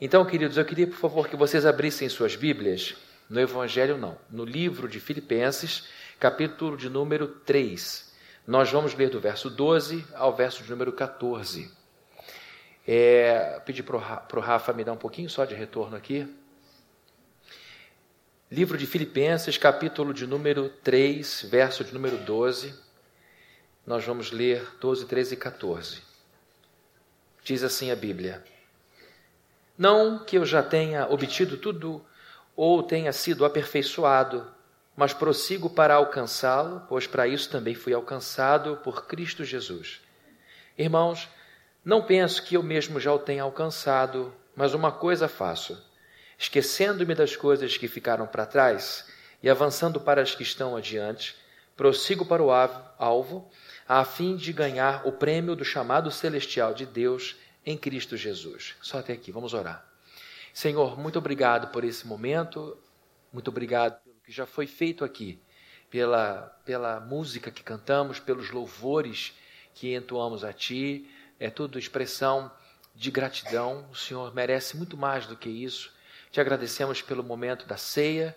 Então, queridos, eu queria, por favor, que vocês abrissem suas Bíblias no Evangelho, não, no livro de Filipenses, capítulo de número 3. Nós vamos ler do verso 12 ao verso de número 14. É, pedir para o Rafa me dar um pouquinho só de retorno aqui. Livro de Filipenses, capítulo de número 3, verso de número 12. Nós vamos ler 12, 13 e 14. Diz assim a Bíblia. Não que eu já tenha obtido tudo ou tenha sido aperfeiçoado, mas prossigo para alcançá-lo, pois para isso também fui alcançado por Cristo Jesus. Irmãos, não penso que eu mesmo já o tenha alcançado, mas uma coisa faço: esquecendo-me das coisas que ficaram para trás e avançando para as que estão adiante, prossigo para o alvo, a fim de ganhar o prêmio do chamado celestial de Deus em Cristo Jesus. Só até aqui, vamos orar. Senhor, muito obrigado por esse momento, muito obrigado pelo que já foi feito aqui, pela, pela música que cantamos, pelos louvores que entoamos a Ti, é tudo expressão de gratidão. O Senhor merece muito mais do que isso. Te agradecemos pelo momento da ceia,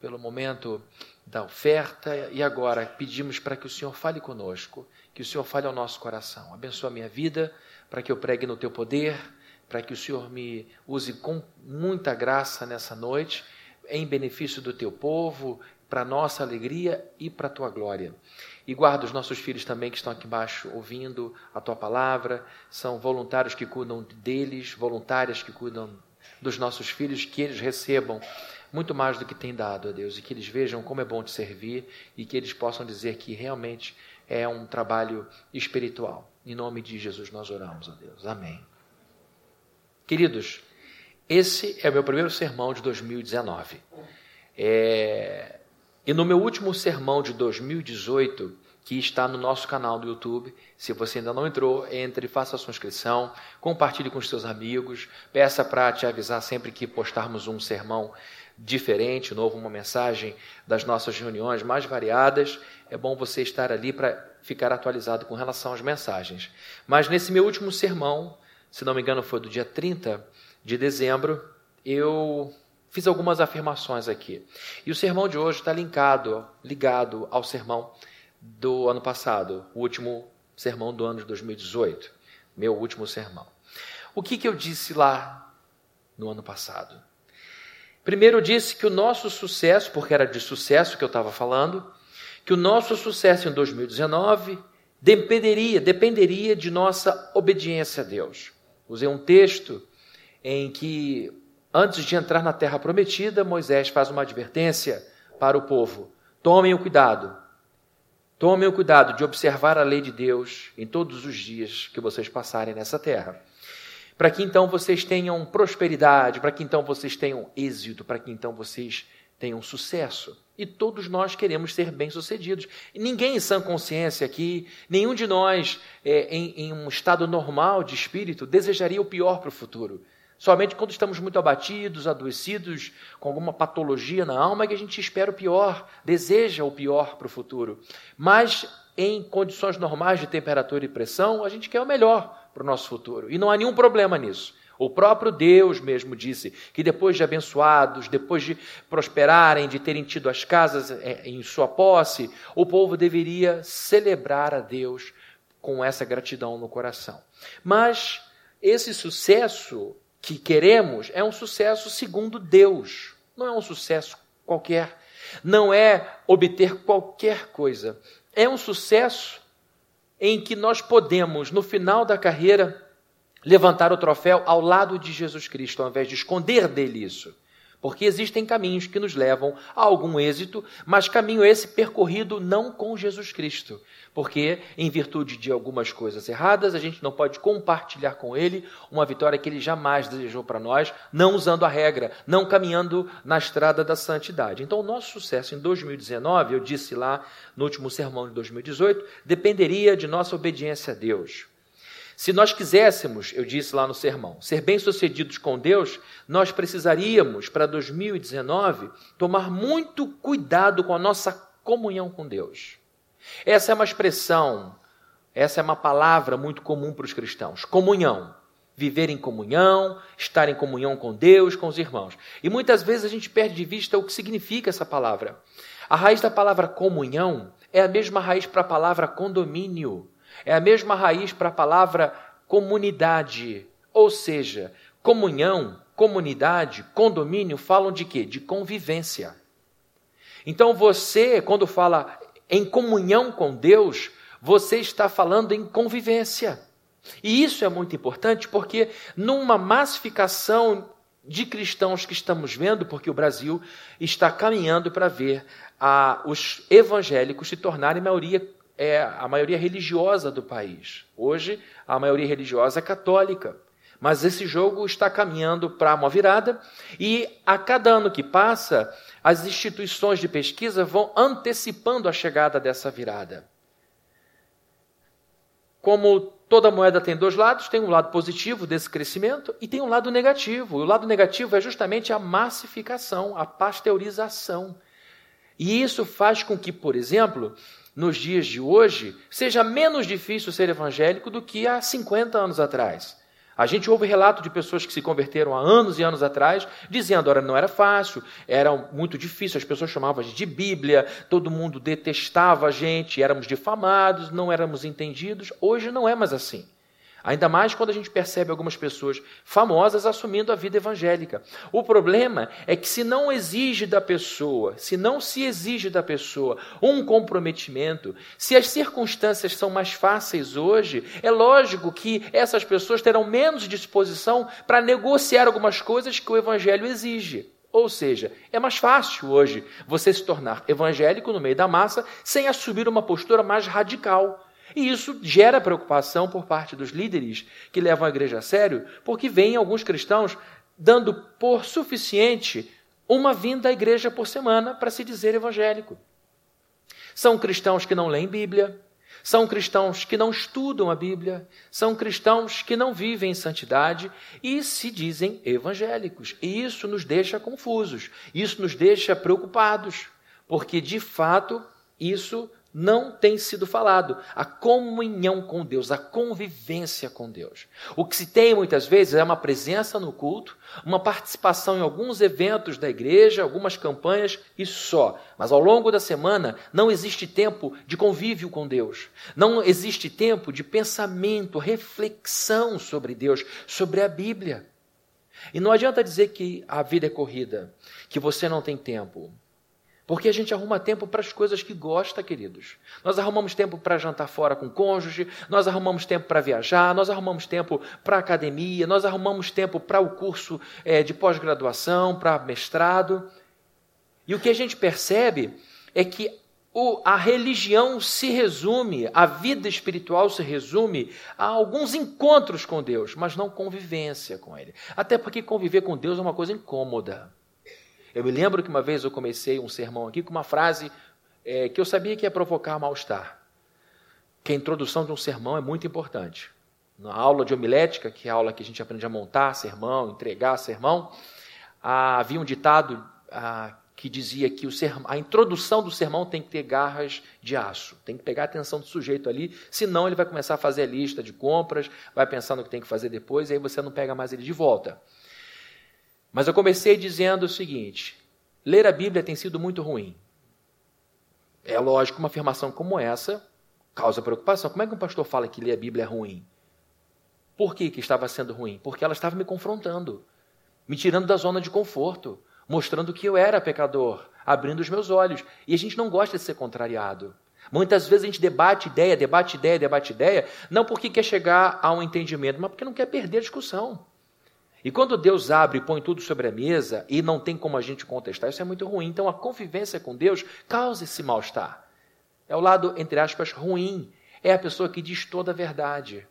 pelo momento da oferta e agora pedimos para que o Senhor fale conosco, que o Senhor fale ao nosso coração. Abençoa a minha vida para que eu pregue no teu poder, para que o Senhor me use com muita graça nessa noite, em benefício do teu povo, para nossa alegria e para a tua glória. E guarda os nossos filhos também que estão aqui embaixo ouvindo a tua palavra, são voluntários que cuidam deles, voluntárias que cuidam dos nossos filhos, que eles recebam muito mais do que têm dado a Deus e que eles vejam como é bom te servir e que eles possam dizer que realmente é um trabalho espiritual. Em nome de Jesus nós oramos a Deus. Amém. Queridos, esse é o meu primeiro sermão de 2019. É... E no meu último sermão de 2018, que está no nosso canal do YouTube, se você ainda não entrou, entre, faça a sua inscrição, compartilhe com os seus amigos, peça para te avisar sempre que postarmos um sermão diferente, novo, uma mensagem das nossas reuniões mais variadas. É bom você estar ali para ficar atualizado com relação às mensagens. Mas nesse meu último sermão, se não me engano foi do dia 30 de dezembro, eu fiz algumas afirmações aqui. E o sermão de hoje está linkado, ligado ao sermão do ano passado, o último sermão do ano de 2018, meu último sermão. O que, que eu disse lá no ano passado? Primeiro, eu disse que o nosso sucesso, porque era de sucesso que eu estava falando, que o nosso sucesso em 2019 dependeria, dependeria de nossa obediência a Deus. Usei um texto em que, antes de entrar na terra prometida, Moisés faz uma advertência para o povo: tomem o cuidado, tomem o cuidado de observar a lei de Deus em todos os dias que vocês passarem nessa terra. Para que então vocês tenham prosperidade, para que então vocês tenham êxito, para que então vocês tenham sucesso. E todos nós queremos ser bem-sucedidos. Ninguém em sã consciência aqui, nenhum de nós, é, em, em um estado normal de espírito, desejaria o pior para o futuro. Somente quando estamos muito abatidos, adoecidos, com alguma patologia na alma, é que a gente espera o pior, deseja o pior para o futuro. Mas em condições normais de temperatura e pressão, a gente quer o melhor para o nosso futuro. E não há nenhum problema nisso. O próprio Deus mesmo disse que depois de abençoados, depois de prosperarem, de terem tido as casas é, em sua posse, o povo deveria celebrar a Deus com essa gratidão no coração. Mas esse sucesso que queremos é um sucesso segundo Deus, não é um sucesso qualquer, não é obter qualquer coisa. É um sucesso em que nós podemos, no final da carreira, levantar o troféu ao lado de Jesus Cristo, ao invés de esconder dele isso. Porque existem caminhos que nos levam a algum êxito, mas caminho esse percorrido não com Jesus Cristo. Porque, em virtude de algumas coisas erradas, a gente não pode compartilhar com Ele uma vitória que Ele jamais desejou para nós, não usando a regra, não caminhando na estrada da santidade. Então, o nosso sucesso em 2019, eu disse lá no último sermão de 2018, dependeria de nossa obediência a Deus. Se nós quiséssemos, eu disse lá no sermão, ser bem-sucedidos com Deus, nós precisaríamos, para 2019, tomar muito cuidado com a nossa comunhão com Deus. Essa é uma expressão, essa é uma palavra muito comum para os cristãos: comunhão. viver em comunhão, estar em comunhão com Deus, com os irmãos. E muitas vezes a gente perde de vista o que significa essa palavra. A raiz da palavra comunhão é a mesma raiz para a palavra condomínio, é a mesma raiz para a palavra comunidade. Ou seja, comunhão, comunidade, condomínio falam de quê? De convivência. Então você, quando fala em comunhão com Deus, você está falando em convivência. E isso é muito importante porque, numa massificação de cristãos que estamos vendo, porque o Brasil está caminhando para ver a, os evangélicos se tornarem maioria, é, a maioria religiosa do país. Hoje, a maioria religiosa é católica. Mas esse jogo está caminhando para uma virada, e a cada ano que passa, as instituições de pesquisa vão antecipando a chegada dessa virada. Como Toda moeda tem dois lados, tem um lado positivo desse crescimento e tem um lado negativo. E o lado negativo é justamente a massificação, a pasteurização. E isso faz com que, por exemplo, nos dias de hoje, seja menos difícil ser evangélico do que há 50 anos atrás. A gente ouve relato de pessoas que se converteram há anos e anos atrás, dizendo, ora, não era fácil, era muito difícil, as pessoas chamavam de Bíblia, todo mundo detestava a gente, éramos difamados, não éramos entendidos. Hoje não é mais assim. Ainda mais quando a gente percebe algumas pessoas famosas assumindo a vida evangélica. O problema é que se não exige da pessoa, se não se exige da pessoa um comprometimento, se as circunstâncias são mais fáceis hoje, é lógico que essas pessoas terão menos disposição para negociar algumas coisas que o evangelho exige. Ou seja, é mais fácil hoje você se tornar evangélico no meio da massa sem assumir uma postura mais radical. E isso gera preocupação por parte dos líderes que levam a igreja a sério, porque vêm alguns cristãos dando por suficiente uma vinda à igreja por semana para se dizer evangélico. São cristãos que não leem Bíblia, são cristãos que não estudam a Bíblia, são cristãos que não vivem em santidade e se dizem evangélicos. E isso nos deixa confusos, isso nos deixa preocupados, porque de fato isso não tem sido falado. A comunhão com Deus, a convivência com Deus. O que se tem muitas vezes é uma presença no culto, uma participação em alguns eventos da igreja, algumas campanhas e só. Mas ao longo da semana não existe tempo de convívio com Deus. Não existe tempo de pensamento, reflexão sobre Deus, sobre a Bíblia. E não adianta dizer que a vida é corrida, que você não tem tempo. Porque a gente arruma tempo para as coisas que gosta, queridos. Nós arrumamos tempo para jantar fora com o cônjuge, nós arrumamos tempo para viajar, nós arrumamos tempo para academia, nós arrumamos tempo para o curso é, de pós-graduação, para mestrado. E o que a gente percebe é que o, a religião se resume, a vida espiritual se resume a alguns encontros com Deus, mas não convivência com Ele. Até porque conviver com Deus é uma coisa incômoda. Eu me lembro que uma vez eu comecei um sermão aqui com uma frase é, que eu sabia que ia provocar mal-estar. Que a introdução de um sermão é muito importante. Na aula de homilética, que é a aula que a gente aprende a montar sermão, entregar sermão, ah, havia um ditado ah, que dizia que sermão, a introdução do sermão tem que ter garras de aço, tem que pegar a atenção do sujeito ali, senão ele vai começar a fazer a lista de compras, vai pensar no que tem que fazer depois, e aí você não pega mais ele de volta. Mas eu comecei dizendo o seguinte: ler a Bíblia tem sido muito ruim. É lógico, uma afirmação como essa causa preocupação. Como é que um pastor fala que ler a Bíblia é ruim? Por que, que estava sendo ruim? Porque ela estava me confrontando, me tirando da zona de conforto, mostrando que eu era pecador, abrindo os meus olhos. E a gente não gosta de ser contrariado. Muitas vezes a gente debate ideia, debate ideia, debate ideia, não porque quer chegar a um entendimento, mas porque não quer perder a discussão. E quando Deus abre e põe tudo sobre a mesa e não tem como a gente contestar, isso é muito ruim. Então a convivência com Deus causa esse mal-estar. É o lado, entre aspas, ruim. É a pessoa que diz toda a verdade.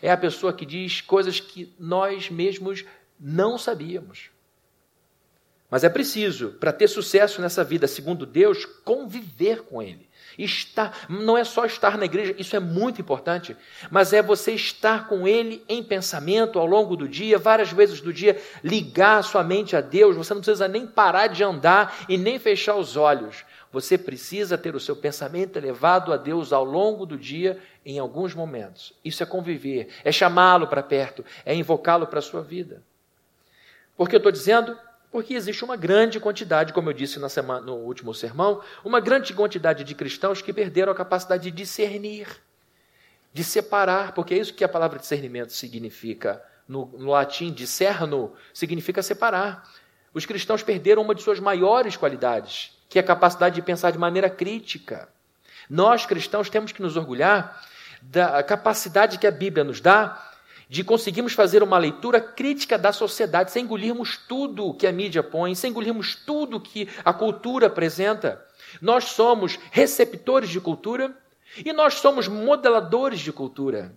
É a pessoa que diz coisas que nós mesmos não sabíamos. Mas é preciso, para ter sucesso nessa vida, segundo Deus, conviver com Ele. Estar, não é só estar na igreja, isso é muito importante, mas é você estar com Ele em pensamento ao longo do dia, várias vezes do dia, ligar a sua mente a Deus. Você não precisa nem parar de andar e nem fechar os olhos. Você precisa ter o seu pensamento elevado a Deus ao longo do dia, em alguns momentos. Isso é conviver, é chamá-lo para perto, é invocá-lo para a sua vida. Por que eu estou dizendo? Porque existe uma grande quantidade, como eu disse na semana, no último sermão, uma grande quantidade de cristãos que perderam a capacidade de discernir, de separar, porque é isso que a palavra discernimento significa. No, no latim, discerno significa separar. Os cristãos perderam uma de suas maiores qualidades, que é a capacidade de pensar de maneira crítica. Nós, cristãos, temos que nos orgulhar da capacidade que a Bíblia nos dá de conseguirmos fazer uma leitura crítica da sociedade, sem engolirmos tudo que a mídia põe, sem engolirmos tudo que a cultura apresenta. Nós somos receptores de cultura e nós somos modeladores de cultura.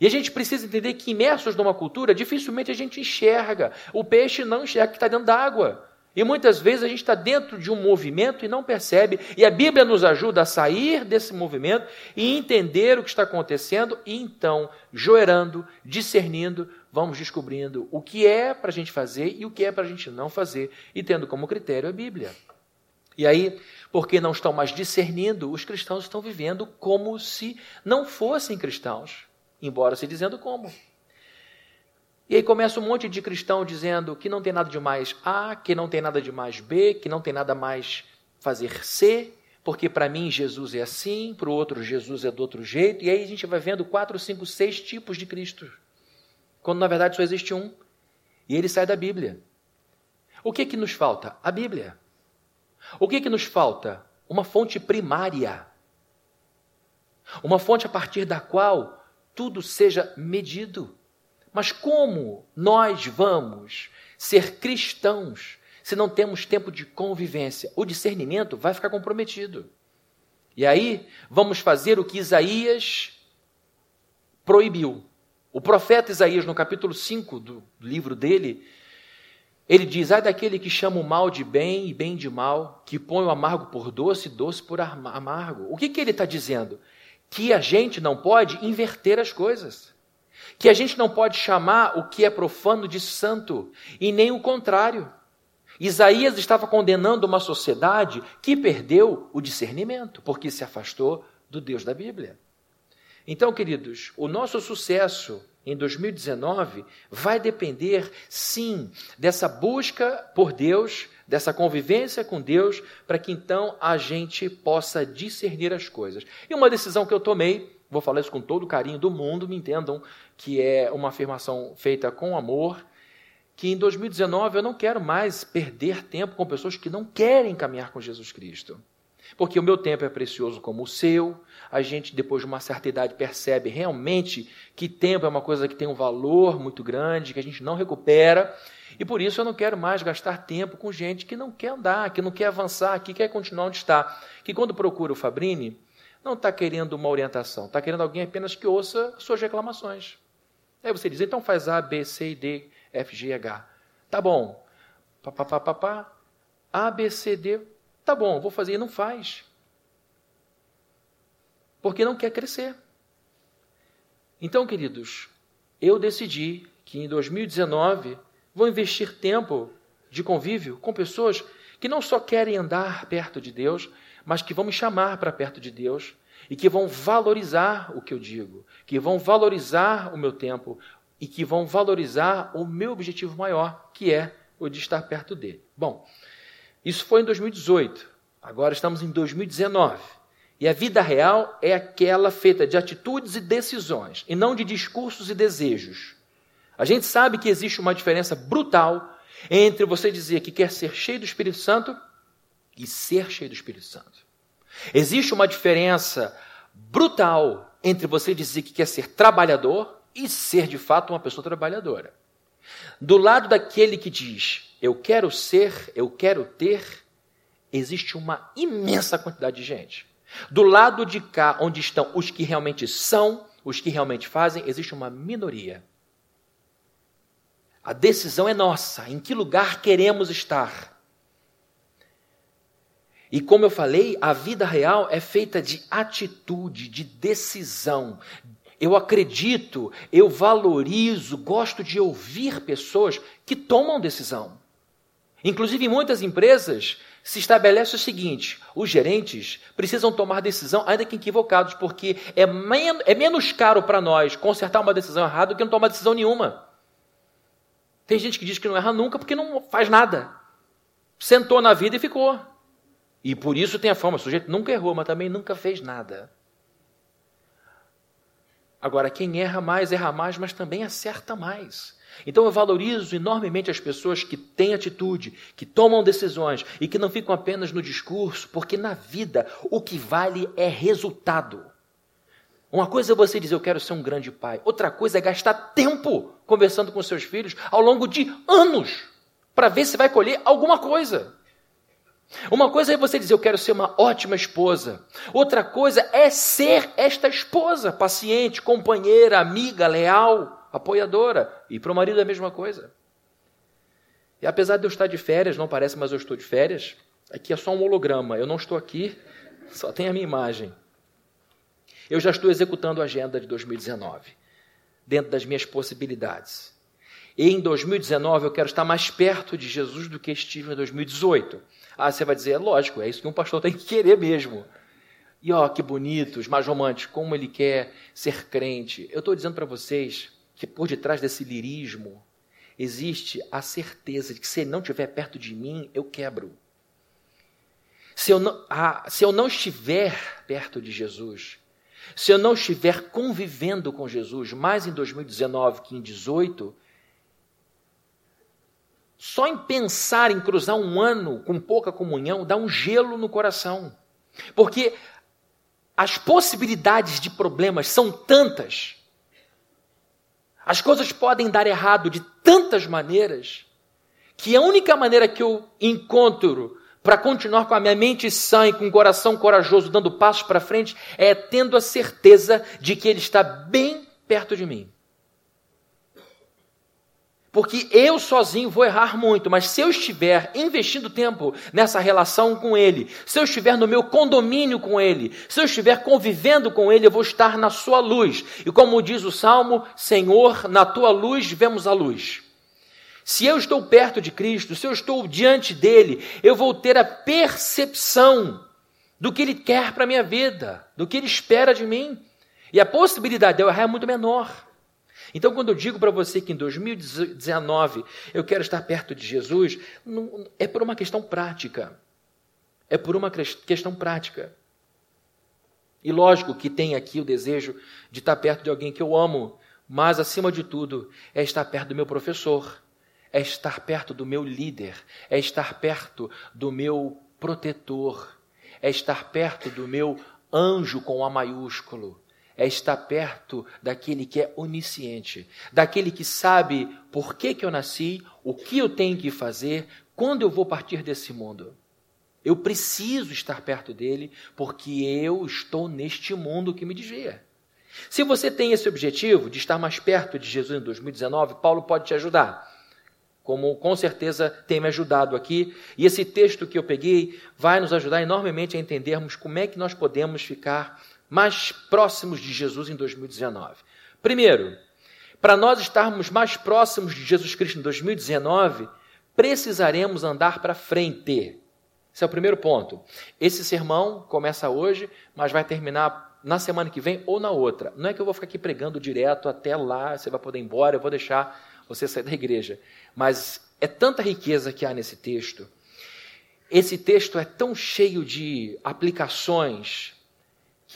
E a gente precisa entender que, imersos numa cultura, dificilmente a gente enxerga. O peixe não enxerga que está dentro d'água. E muitas vezes a gente está dentro de um movimento e não percebe. E a Bíblia nos ajuda a sair desse movimento e entender o que está acontecendo. E então, joerando, discernindo, vamos descobrindo o que é para a gente fazer e o que é para a gente não fazer. E tendo como critério a Bíblia. E aí, porque não estão mais discernindo, os cristãos estão vivendo como se não fossem cristãos embora se dizendo como. E aí começa um monte de cristão dizendo que não tem nada de mais A, que não tem nada de mais B, que não tem nada mais fazer C, porque para mim Jesus é assim, para o outro Jesus é do outro jeito, e aí a gente vai vendo quatro, cinco, seis tipos de Cristo, quando na verdade só existe um, e ele sai da Bíblia. O que que nos falta? A Bíblia. O que que nos falta? Uma fonte primária. Uma fonte a partir da qual tudo seja medido. Mas como nós vamos ser cristãos se não temos tempo de convivência? O discernimento vai ficar comprometido. E aí vamos fazer o que Isaías proibiu. O profeta Isaías, no capítulo 5 do livro dele, ele diz: Ai daquele que chama o mal de bem e bem de mal, que põe o amargo por doce e doce por amargo. O que, que ele está dizendo? que a gente não pode inverter as coisas. Que a gente não pode chamar o que é profano de santo, e nem o contrário. Isaías estava condenando uma sociedade que perdeu o discernimento, porque se afastou do Deus da Bíblia. Então, queridos, o nosso sucesso em 2019 vai depender, sim, dessa busca por Deus, dessa convivência com Deus, para que então a gente possa discernir as coisas. E uma decisão que eu tomei, vou falar isso com todo o carinho do mundo, me entendam que é uma afirmação feita com amor, que em 2019 eu não quero mais perder tempo com pessoas que não querem caminhar com Jesus Cristo. Porque o meu tempo é precioso como o seu. A gente, depois de uma certa idade, percebe realmente que tempo é uma coisa que tem um valor muito grande, que a gente não recupera. E por isso eu não quero mais gastar tempo com gente que não quer andar, que não quer avançar, que quer continuar onde está. Que quando procura o Fabrini, não está querendo uma orientação, está querendo alguém apenas que ouça suas reclamações. Aí você diz, então faz A, B, C, D, F, G, H. Tá bom. Pá, pá, pá, pá, pá. A, B, C, D. Tá bom, vou fazer e não faz. Porque não quer crescer. Então, queridos, eu decidi que em 2019 vão investir tempo de convívio com pessoas que não só querem andar perto de Deus, mas que vão me chamar para perto de Deus e que vão valorizar o que eu digo, que vão valorizar o meu tempo e que vão valorizar o meu objetivo maior, que é o de estar perto dele. Bom, isso foi em 2018. Agora estamos em 2019. E a vida real é aquela feita de atitudes e decisões, e não de discursos e desejos. A gente sabe que existe uma diferença brutal entre você dizer que quer ser cheio do Espírito Santo e ser cheio do Espírito Santo. Existe uma diferença brutal entre você dizer que quer ser trabalhador e ser de fato uma pessoa trabalhadora. Do lado daquele que diz eu quero ser, eu quero ter, existe uma imensa quantidade de gente. Do lado de cá, onde estão os que realmente são, os que realmente fazem, existe uma minoria. A decisão é nossa, em que lugar queremos estar. E como eu falei, a vida real é feita de atitude, de decisão. Eu acredito, eu valorizo, gosto de ouvir pessoas que tomam decisão. Inclusive, em muitas empresas, se estabelece o seguinte: os gerentes precisam tomar decisão, ainda que equivocados, porque é, men é menos caro para nós consertar uma decisão errada do que não tomar decisão nenhuma. Tem gente que diz que não erra nunca porque não faz nada. Sentou na vida e ficou. E por isso tem a fama: o sujeito nunca errou, mas também nunca fez nada. Agora, quem erra mais, erra mais, mas também acerta mais. Então eu valorizo enormemente as pessoas que têm atitude, que tomam decisões e que não ficam apenas no discurso, porque na vida o que vale é resultado. Uma coisa é você dizer eu quero ser um grande pai, outra coisa é gastar tempo conversando com seus filhos ao longo de anos para ver se vai colher alguma coisa. Uma coisa é você dizer eu quero ser uma ótima esposa. Outra coisa é ser esta esposa, paciente, companheira, amiga, leal, apoiadora. E para o marido é a mesma coisa. E apesar de eu estar de férias, não parece, mas eu estou de férias. Aqui é só um holograma. Eu não estou aqui, só tem a minha imagem. Eu já estou executando a agenda de 2019, dentro das minhas possibilidades. E em 2019 eu quero estar mais perto de Jesus do que estive em 2018. Ah, você vai dizer, é lógico, é isso que um pastor tem que querer mesmo. E ó, que bonitos, mais românticos, como ele quer ser crente. Eu estou dizendo para vocês que por detrás desse lirismo existe a certeza de que se ele não estiver perto de mim, eu quebro. Se eu não, ah, se eu não estiver perto de Jesus, se eu não estiver convivendo com Jesus mais em 2019 que em 2018, só em pensar em cruzar um ano com pouca comunhão dá um gelo no coração. Porque as possibilidades de problemas são tantas. As coisas podem dar errado de tantas maneiras que a única maneira que eu encontro para continuar com a minha mente sã e com o coração corajoso, dando passos para frente, é tendo a certeza de que Ele está bem perto de mim. Porque eu sozinho vou errar muito, mas se eu estiver investindo tempo nessa relação com Ele, se eu estiver no meu condomínio com Ele, se eu estiver convivendo com Ele, eu vou estar na Sua luz. E como diz o Salmo, Senhor, na Tua luz vemos a luz. Se eu estou perto de Cristo, se eu estou diante dele, eu vou ter a percepção do que Ele quer para a minha vida, do que Ele espera de mim. E a possibilidade de eu errar é muito menor. Então, quando eu digo para você que em 2019 eu quero estar perto de Jesus, não, é por uma questão prática. É por uma questão prática. E lógico que tem aqui o desejo de estar perto de alguém que eu amo, mas acima de tudo é estar perto do meu professor, é estar perto do meu líder, é estar perto do meu protetor, é estar perto do meu anjo com A maiúsculo é estar perto daquele que é onisciente, daquele que sabe por que, que eu nasci, o que eu tenho que fazer, quando eu vou partir desse mundo. Eu preciso estar perto dele, porque eu estou neste mundo que me desvia. Se você tem esse objetivo de estar mais perto de Jesus em 2019, Paulo pode te ajudar. Como com certeza tem me ajudado aqui, e esse texto que eu peguei vai nos ajudar enormemente a entendermos como é que nós podemos ficar mais próximos de Jesus em 2019? Primeiro, para nós estarmos mais próximos de Jesus Cristo em 2019, precisaremos andar para frente. Esse é o primeiro ponto. Esse sermão começa hoje, mas vai terminar na semana que vem ou na outra. Não é que eu vou ficar aqui pregando direto até lá, você vai poder ir embora, eu vou deixar você sair da igreja. Mas é tanta riqueza que há nesse texto. Esse texto é tão cheio de aplicações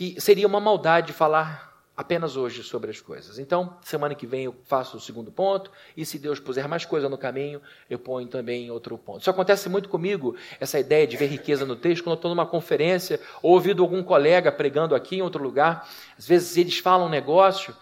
que seria uma maldade falar apenas hoje sobre as coisas. Então, semana que vem eu faço o segundo ponto, e se Deus puser mais coisa no caminho, eu ponho também outro ponto. Isso acontece muito comigo, essa ideia de ver riqueza no texto, quando eu estou numa conferência, ou ouvindo algum colega pregando aqui em outro lugar, às vezes eles falam um negócio,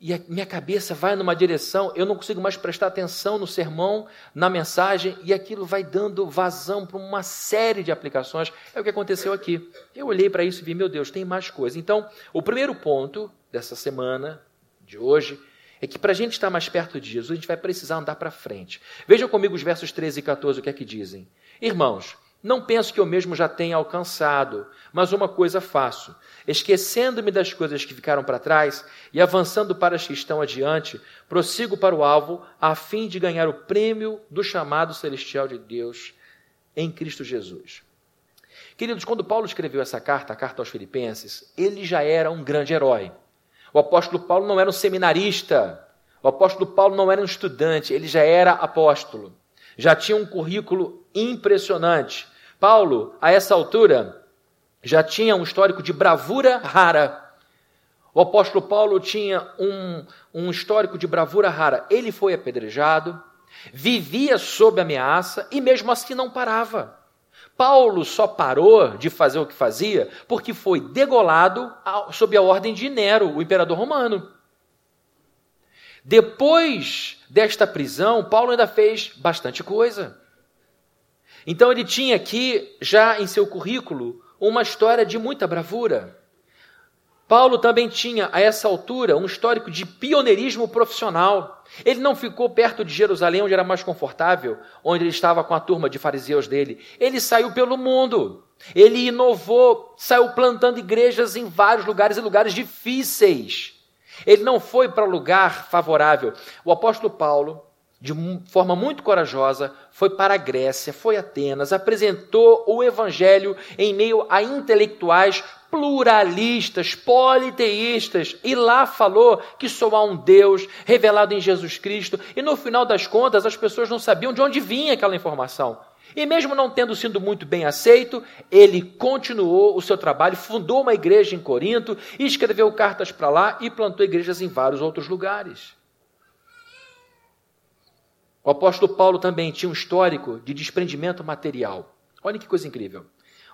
e a minha cabeça vai numa direção, eu não consigo mais prestar atenção no sermão, na mensagem, e aquilo vai dando vazão para uma série de aplicações. É o que aconteceu aqui. Eu olhei para isso e vi, meu Deus, tem mais coisa. Então, o primeiro ponto dessa semana, de hoje, é que para a gente estar mais perto de Jesus, a gente vai precisar andar para frente. Vejam comigo os versos 13 e 14, o que é que dizem. Irmãos, Não penso que eu mesmo já tenha alcançado, mas uma coisa faço: esquecendo-me das coisas que ficaram para trás e avançando para as que estão adiante, prossigo para o alvo, a fim de ganhar o prêmio do chamado celestial de Deus em Cristo Jesus. Queridos, quando Paulo escreveu essa carta, a carta aos Filipenses, ele já era um grande herói. O apóstolo Paulo não era um seminarista, o apóstolo Paulo não era um estudante, ele já era apóstolo. Já tinha um currículo impressionante. Paulo, a essa altura, já tinha um histórico de bravura rara. O apóstolo Paulo tinha um, um histórico de bravura rara. Ele foi apedrejado, vivia sob ameaça e mesmo assim não parava. Paulo só parou de fazer o que fazia porque foi degolado sob a ordem de Nero, o imperador romano. Depois desta prisão, Paulo ainda fez bastante coisa. Então ele tinha aqui, já em seu currículo, uma história de muita bravura. Paulo também tinha, a essa altura, um histórico de pioneirismo profissional. Ele não ficou perto de Jerusalém, onde era mais confortável, onde ele estava com a turma de fariseus dele. Ele saiu pelo mundo. Ele inovou, saiu plantando igrejas em vários lugares e lugares difíceis. Ele não foi para lugar favorável. O apóstolo Paulo, de forma muito corajosa, foi para a Grécia, foi a Atenas, apresentou o evangelho em meio a intelectuais pluralistas, politeístas, e lá falou que só há um Deus revelado em Jesus Cristo, e no final das contas as pessoas não sabiam de onde vinha aquela informação. E mesmo não tendo sido muito bem aceito, ele continuou o seu trabalho, fundou uma igreja em Corinto, escreveu cartas para lá e plantou igrejas em vários outros lugares. O apóstolo Paulo também tinha um histórico de desprendimento material. Olha que coisa incrível.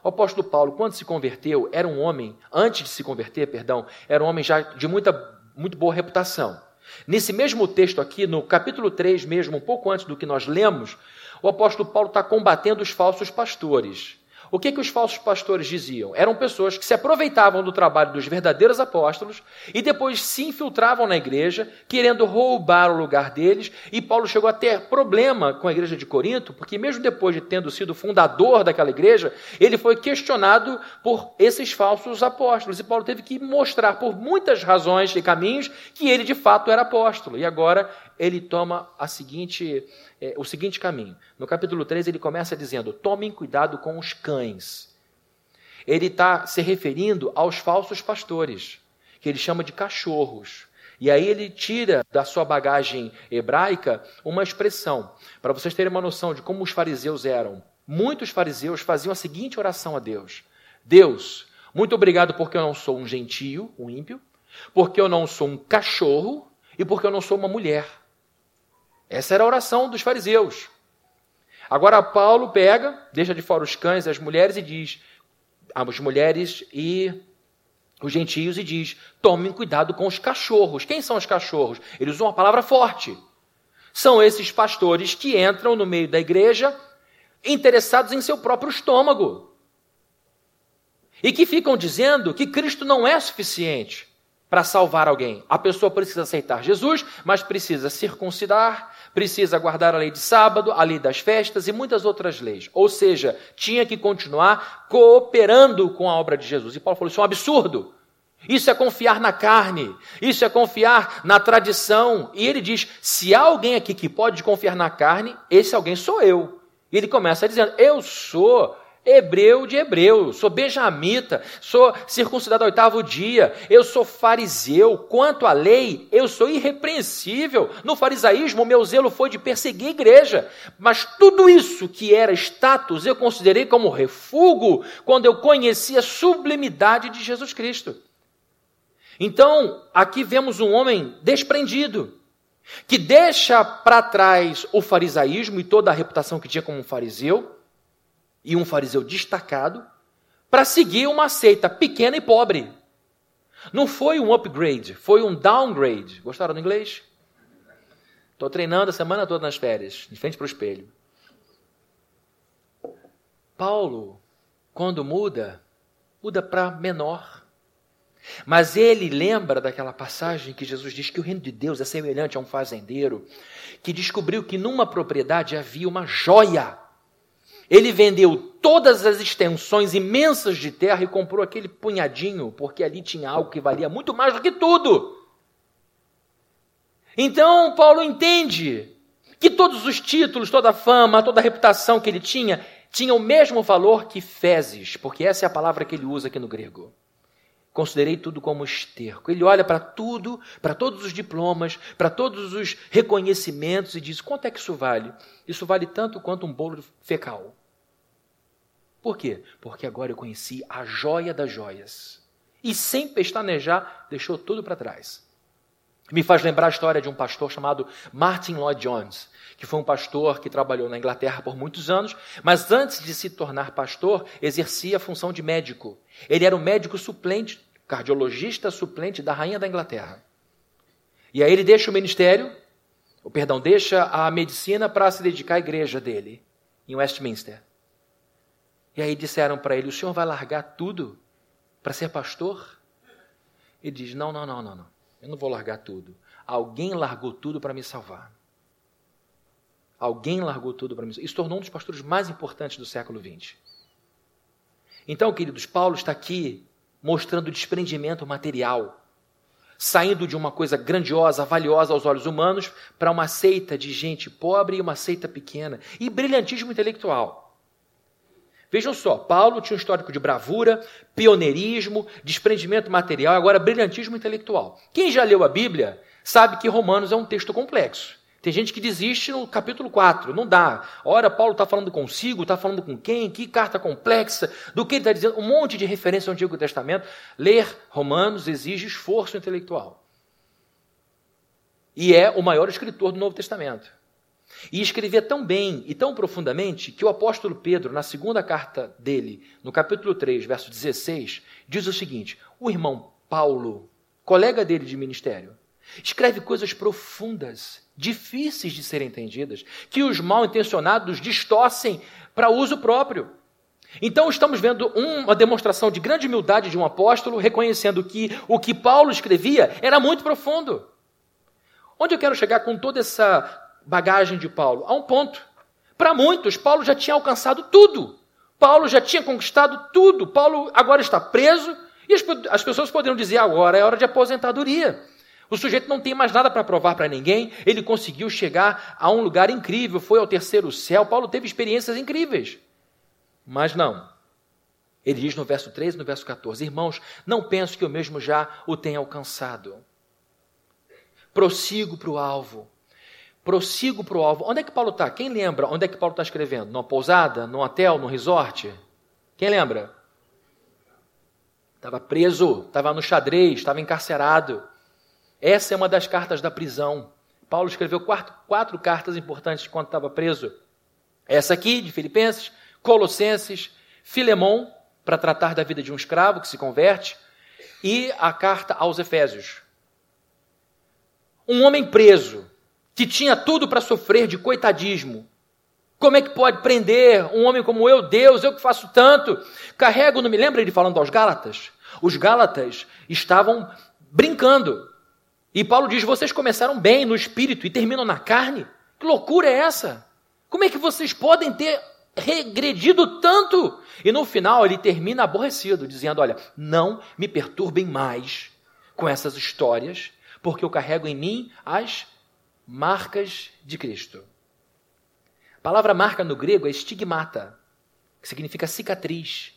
O apóstolo Paulo, quando se converteu, era um homem, antes de se converter, perdão, era um homem já de muita, muito boa reputação. Nesse mesmo texto aqui, no capítulo 3 mesmo, um pouco antes do que nós lemos, o apóstolo Paulo está combatendo os falsos pastores. O que, que os falsos pastores diziam? Eram pessoas que se aproveitavam do trabalho dos verdadeiros apóstolos e depois se infiltravam na igreja, querendo roubar o lugar deles. E Paulo chegou a ter problema com a igreja de Corinto, porque, mesmo depois de tendo sido fundador daquela igreja, ele foi questionado por esses falsos apóstolos. E Paulo teve que mostrar, por muitas razões e caminhos, que ele de fato era apóstolo. E agora ele toma a seguinte é, o seguinte caminho. No capítulo 3, ele começa dizendo: tomem cuidado com os cães. Ele está se referindo aos falsos pastores, que ele chama de cachorros. E aí ele tira da sua bagagem hebraica uma expressão, para vocês terem uma noção de como os fariseus eram. Muitos fariseus faziam a seguinte oração a Deus: Deus, muito obrigado porque eu não sou um gentio, um ímpio, porque eu não sou um cachorro e porque eu não sou uma mulher. Essa era a oração dos fariseus. Agora Paulo pega, deixa de fora os cães e as mulheres e diz, as mulheres e os gentios e diz: tomem cuidado com os cachorros. Quem são os cachorros? Eles usam uma palavra forte. São esses pastores que entram no meio da igreja interessados em seu próprio estômago. E que ficam dizendo que Cristo não é suficiente para salvar alguém. A pessoa precisa aceitar Jesus, mas precisa circuncidar, precisa guardar a lei de sábado, a lei das festas e muitas outras leis. Ou seja, tinha que continuar cooperando com a obra de Jesus. E Paulo falou: Isso é um absurdo. Isso é confiar na carne, isso é confiar na tradição. E ele diz: se há alguém aqui que pode confiar na carne, esse alguém sou eu. E ele começa dizendo: Eu sou hebreu de hebreu, sou benjamita, sou circuncidado ao oitavo dia, eu sou fariseu. Quanto à lei, eu sou irrepreensível. No farisaísmo, meu zelo foi de perseguir a igreja. Mas tudo isso que era status, eu considerei como refúgio quando eu conheci a sublimidade de Jesus Cristo. Então, aqui vemos um homem desprendido, que deixa para trás o farisaísmo e toda a reputação que tinha como um fariseu, e um fariseu destacado para seguir uma seita pequena e pobre. Não foi um upgrade, foi um downgrade. Gostaram do inglês? Estou treinando a semana toda nas férias, de frente para o espelho. Paulo, quando muda, muda para menor. Mas ele lembra daquela passagem que Jesus diz que o reino de Deus é semelhante a um fazendeiro que descobriu que numa propriedade havia uma joia ele vendeu todas as extensões imensas de terra e comprou aquele punhadinho, porque ali tinha algo que valia muito mais do que tudo. Então, Paulo entende que todos os títulos, toda a fama, toda a reputação que ele tinha, tinha o mesmo valor que fezes, porque essa é a palavra que ele usa aqui no grego. Considerei tudo como esterco. Ele olha para tudo, para todos os diplomas, para todos os reconhecimentos e diz: quanto é que isso vale? Isso vale tanto quanto um bolo fecal. Por quê? Porque agora eu conheci a joia das joias. E sem pestanejar, deixou tudo para trás. Me faz lembrar a história de um pastor chamado Martin Lloyd Jones, que foi um pastor que trabalhou na Inglaterra por muitos anos, mas antes de se tornar pastor, exercia a função de médico. Ele era o médico suplente, cardiologista suplente da rainha da Inglaterra. E aí ele deixa o ministério, ou perdão, deixa a medicina para se dedicar à igreja dele, em Westminster. E aí disseram para ele: "O senhor vai largar tudo para ser pastor?" Ele diz: "Não, não, não, não, não. Eu não vou largar tudo. Alguém largou tudo para me salvar. Alguém largou tudo para me salvar. Isso tornou um dos pastores mais importantes do século XX. Então, queridos, Paulo está aqui mostrando desprendimento material, saindo de uma coisa grandiosa, valiosa aos olhos humanos, para uma seita de gente pobre e uma seita pequena, e brilhantismo intelectual. Vejam só, Paulo tinha um histórico de bravura, pioneirismo, desprendimento material, agora brilhantismo intelectual. Quem já leu a Bíblia sabe que Romanos é um texto complexo. Tem gente que desiste no capítulo 4, não dá. Ora, Paulo está falando consigo, está falando com quem, que carta complexa, do que ele está dizendo, um monte de referência ao Antigo Testamento. Ler Romanos exige esforço intelectual. E é o maior escritor do Novo Testamento. E escrevia tão bem e tão profundamente que o apóstolo Pedro, na segunda carta dele, no capítulo 3, verso 16, diz o seguinte: o irmão Paulo, colega dele de ministério, escreve coisas profundas, difíceis de serem entendidas, que os mal intencionados distorcem para uso próprio. Então estamos vendo uma demonstração de grande humildade de um apóstolo, reconhecendo que o que Paulo escrevia era muito profundo. Onde eu quero chegar com toda essa bagagem de Paulo? A um ponto. Para muitos, Paulo já tinha alcançado tudo. Paulo já tinha conquistado tudo. Paulo agora está preso e as, as pessoas poderiam dizer agora é hora de aposentadoria. O sujeito não tem mais nada para provar para ninguém, ele conseguiu chegar a um lugar incrível, foi ao terceiro céu. Paulo teve experiências incríveis. Mas não. Ele diz no verso 13 e no verso 14: Irmãos, não penso que eu mesmo já o tenha alcançado. Prossigo para o alvo prossigo para o alvo. Onde é que Paulo está? Quem lembra onde é que Paulo está escrevendo? Numa pousada? Num hotel? Num resort? Quem lembra? Estava preso, estava no xadrez, estava encarcerado. Essa é uma das cartas da prisão. Paulo escreveu quatro, quatro cartas importantes quando estava preso. Essa aqui, de Filipenses, Colossenses, Filemão, para tratar da vida de um escravo que se converte, e a carta aos Efésios. Um homem preso, que tinha tudo para sofrer de coitadismo. Como é que pode prender um homem como eu, Deus, eu que faço tanto? Carrego, não me lembra ele falando aos Gálatas? Os Gálatas estavam brincando. E Paulo diz: vocês começaram bem no espírito e terminam na carne? Que loucura é essa? Como é que vocês podem ter regredido tanto? E no final ele termina aborrecido, dizendo: Olha, não me perturbem mais com essas histórias, porque eu carrego em mim as marcas de Cristo. A palavra marca no grego é estigmata, que significa cicatriz.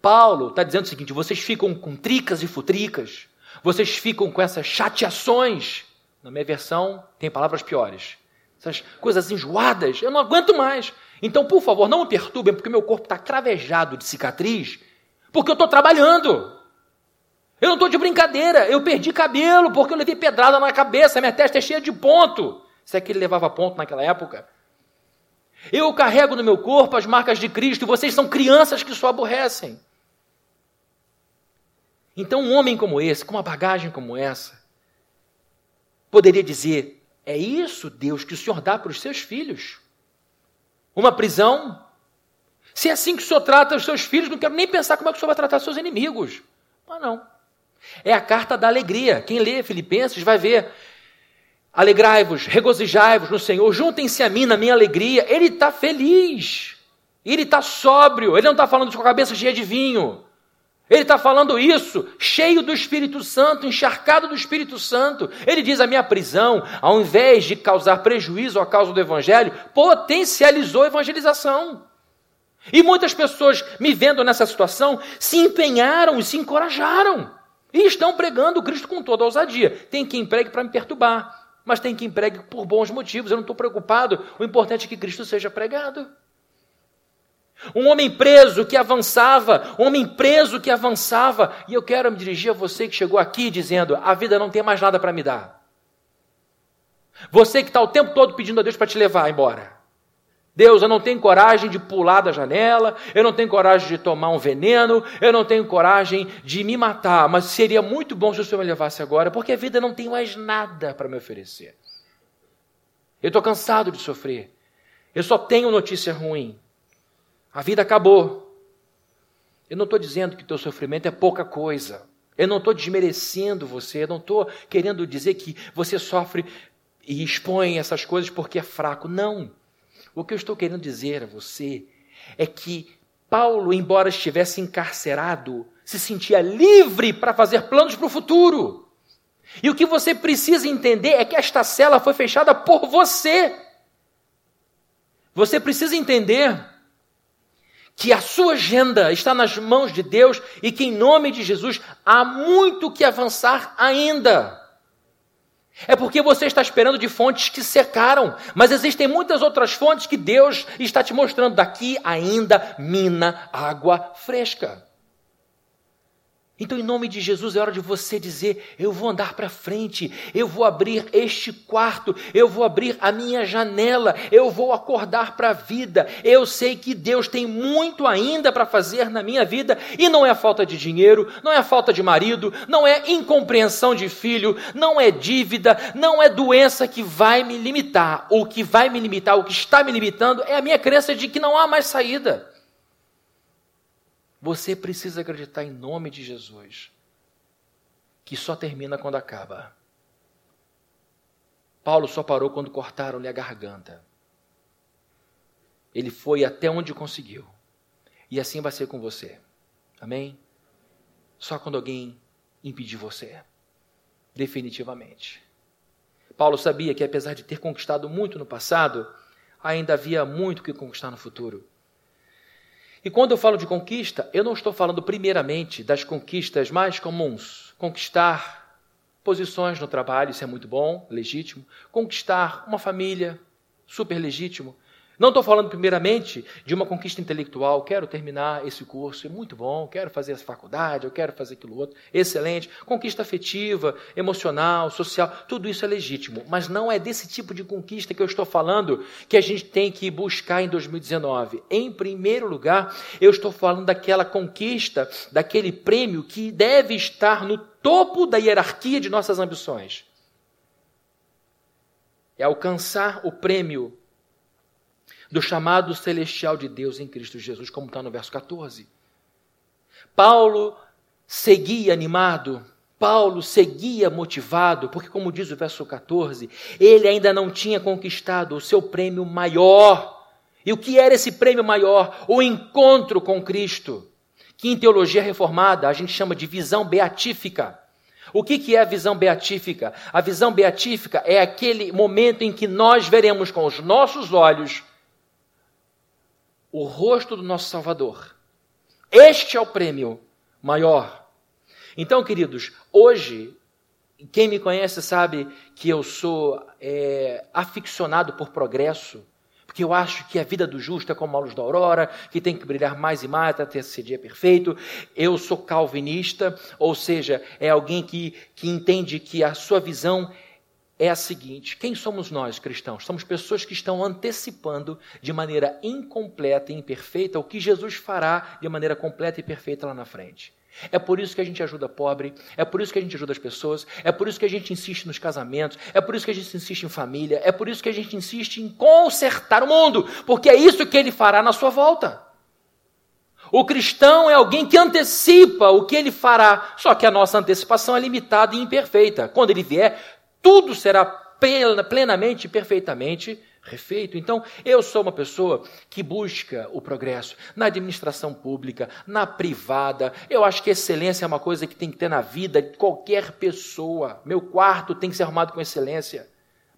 Paulo está dizendo o seguinte: vocês ficam com tricas e futricas, vocês ficam com essas chateações. Na minha versão, tem palavras piores. Essas coisas enjoadas, eu não aguento mais. Então, por favor, não me perturbem, porque meu corpo está cravejado de cicatriz, porque eu estou trabalhando. Eu não estou de brincadeira. Eu perdi cabelo porque eu levei pedrada na cabeça. Minha testa é cheia de ponto. Se é que ele levava ponto naquela época. Eu carrego no meu corpo as marcas de Cristo e vocês são crianças que só aborrecem. Então, um homem como esse, com uma bagagem como essa, poderia dizer: É isso, Deus, que o Senhor dá para os seus filhos? Uma prisão? Se é assim que o Senhor trata os seus filhos, não quero nem pensar como é que o Senhor vai tratar os seus inimigos. Mas não. É a carta da alegria. Quem lê Filipenses vai ver. Alegrai-vos, regozijai-vos no Senhor, juntem-se a mim na minha alegria. Ele está feliz. Ele está sóbrio, ele não está falando com a cabeça cheia de vinho. Ele está falando isso, cheio do Espírito Santo, encharcado do Espírito Santo. Ele diz: a minha prisão, ao invés de causar prejuízo à causa do Evangelho, potencializou a evangelização. E muitas pessoas, me vendo nessa situação, se empenharam e se encorajaram. E estão pregando Cristo com toda a ousadia. Tem quem pregue para me perturbar, mas tem quem pregue por bons motivos. Eu não estou preocupado. O importante é que Cristo seja pregado. Um homem preso que avançava, um homem preso que avançava, e eu quero me dirigir a você que chegou aqui dizendo: a vida não tem mais nada para me dar. Você que está o tempo todo pedindo a Deus para te levar embora. Deus, eu não tenho coragem de pular da janela, eu não tenho coragem de tomar um veneno, eu não tenho coragem de me matar, mas seria muito bom se o Senhor me levasse agora, porque a vida não tem mais nada para me oferecer. Eu estou cansado de sofrer, eu só tenho notícia ruim. A vida acabou. Eu não estou dizendo que o teu sofrimento é pouca coisa. Eu não estou desmerecendo você. Eu não estou querendo dizer que você sofre e expõe essas coisas porque é fraco. Não. O que eu estou querendo dizer a você é que Paulo, embora estivesse encarcerado, se sentia livre para fazer planos para o futuro. E o que você precisa entender é que esta cela foi fechada por você. Você precisa entender que a sua agenda está nas mãos de Deus e que, em nome de Jesus, há muito que avançar ainda. É porque você está esperando de fontes que secaram, mas existem muitas outras fontes que Deus está te mostrando. Daqui ainda mina água fresca. Então, em nome de Jesus, é hora de você dizer: eu vou andar para frente, eu vou abrir este quarto, eu vou abrir a minha janela, eu vou acordar para a vida. Eu sei que Deus tem muito ainda para fazer na minha vida, e não é falta de dinheiro, não é falta de marido, não é incompreensão de filho, não é dívida, não é doença que vai me limitar. O que vai me limitar, o que está me limitando, é a minha crença de que não há mais saída. Você precisa acreditar em nome de Jesus, que só termina quando acaba. Paulo só parou quando cortaram-lhe a garganta. Ele foi até onde conseguiu. E assim vai ser com você. Amém? Só quando alguém impedir você. Definitivamente. Paulo sabia que, apesar de ter conquistado muito no passado, ainda havia muito que conquistar no futuro. E quando eu falo de conquista, eu não estou falando primeiramente das conquistas mais comuns. Conquistar posições no trabalho, isso é muito bom, legítimo. Conquistar uma família, super legítimo. Não estou falando primeiramente de uma conquista intelectual, quero terminar esse curso, é muito bom, quero fazer essa faculdade, eu quero fazer aquilo outro, excelente. Conquista afetiva, emocional, social, tudo isso é legítimo, mas não é desse tipo de conquista que eu estou falando que a gente tem que buscar em 2019. Em primeiro lugar, eu estou falando daquela conquista, daquele prêmio que deve estar no topo da hierarquia de nossas ambições. É alcançar o prêmio do chamado celestial de Deus em Cristo Jesus, como está no verso 14. Paulo seguia animado, Paulo seguia motivado, porque, como diz o verso 14, ele ainda não tinha conquistado o seu prêmio maior. E o que era esse prêmio maior? O encontro com Cristo, que em teologia reformada a gente chama de visão beatífica. O que, que é a visão beatífica? A visão beatífica é aquele momento em que nós veremos com os nossos olhos o rosto do nosso Salvador. Este é o prêmio maior. Então, queridos, hoje, quem me conhece sabe que eu sou é, aficionado por progresso, porque eu acho que a vida do justo é como a luz da aurora, que tem que brilhar mais e mais até esse dia perfeito. Eu sou calvinista, ou seja, é alguém que, que entende que a sua visão é a seguinte: quem somos nós cristãos? Somos pessoas que estão antecipando de maneira incompleta e imperfeita o que Jesus fará de maneira completa e perfeita lá na frente. É por isso que a gente ajuda pobre, é por isso que a gente ajuda as pessoas, é por isso que a gente insiste nos casamentos, é por isso que a gente insiste em família, é por isso que a gente insiste em consertar o mundo, porque é isso que ele fará na sua volta. O cristão é alguém que antecipa o que ele fará, só que a nossa antecipação é limitada e imperfeita. Quando ele vier, tudo será plenamente e perfeitamente refeito. Então, eu sou uma pessoa que busca o progresso na administração pública, na privada. Eu acho que excelência é uma coisa que tem que ter na vida de qualquer pessoa. Meu quarto tem que ser arrumado com excelência.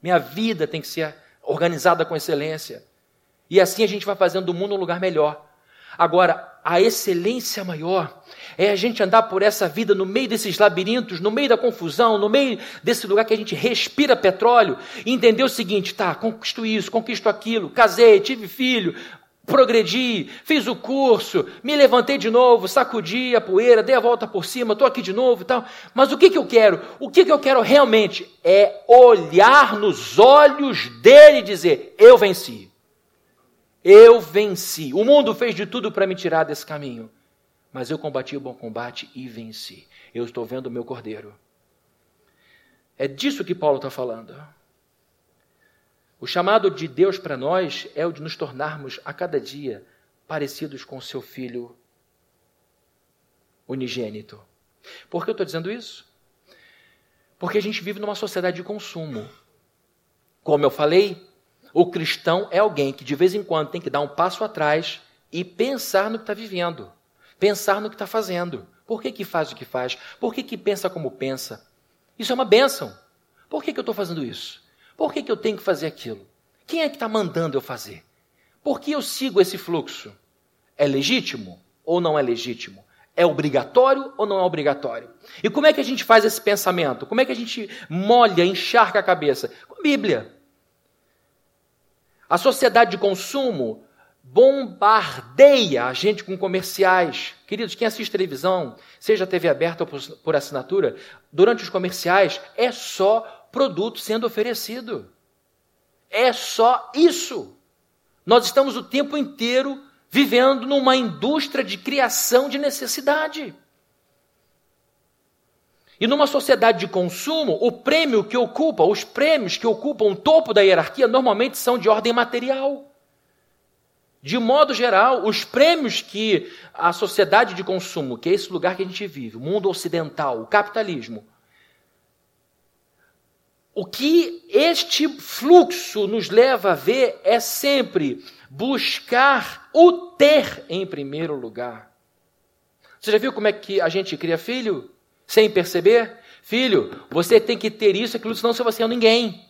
Minha vida tem que ser organizada com excelência. E assim a gente vai fazendo do mundo um lugar melhor. Agora, a excelência maior é a gente andar por essa vida no meio desses labirintos, no meio da confusão, no meio desse lugar que a gente respira petróleo e entender o seguinte: tá, conquisto isso, conquisto aquilo, casei, tive filho, progredi, fiz o curso, me levantei de novo, sacudi a poeira, dei a volta por cima, estou aqui de novo e tal. Mas o que, que eu quero? O que, que eu quero realmente é olhar nos olhos dele e dizer: eu venci. Eu venci. O mundo fez de tudo para me tirar desse caminho. Mas eu combati o bom combate e venci. Eu estou vendo o meu cordeiro. É disso que Paulo está falando. O chamado de Deus para nós é o de nos tornarmos a cada dia parecidos com seu filho unigênito. Por que eu estou dizendo isso? Porque a gente vive numa sociedade de consumo. Como eu falei, o cristão é alguém que de vez em quando tem que dar um passo atrás e pensar no que está vivendo, pensar no que está fazendo. Por que, que faz o que faz? Por que, que pensa como pensa? Isso é uma bênção. Por que, que eu estou fazendo isso? Por que, que eu tenho que fazer aquilo? Quem é que está mandando eu fazer? Por que eu sigo esse fluxo? É legítimo ou não é legítimo? É obrigatório ou não é obrigatório? E como é que a gente faz esse pensamento? Como é que a gente molha, encharca a cabeça? Com Bíblia. A sociedade de consumo bombardeia a gente com comerciais. Queridos, quem assiste televisão, seja TV aberta ou por assinatura, durante os comerciais é só produto sendo oferecido. É só isso. Nós estamos o tempo inteiro vivendo numa indústria de criação de necessidade. E numa sociedade de consumo, o prêmio que ocupa, os prêmios que ocupam o topo da hierarquia normalmente são de ordem material. De modo geral, os prêmios que a sociedade de consumo, que é esse lugar que a gente vive, o mundo ocidental, o capitalismo, o que este fluxo nos leva a ver é sempre buscar o ter em primeiro lugar. Você já viu como é que a gente cria filho? Sem perceber? Filho, você tem que ter isso, aquilo, senão você é ninguém.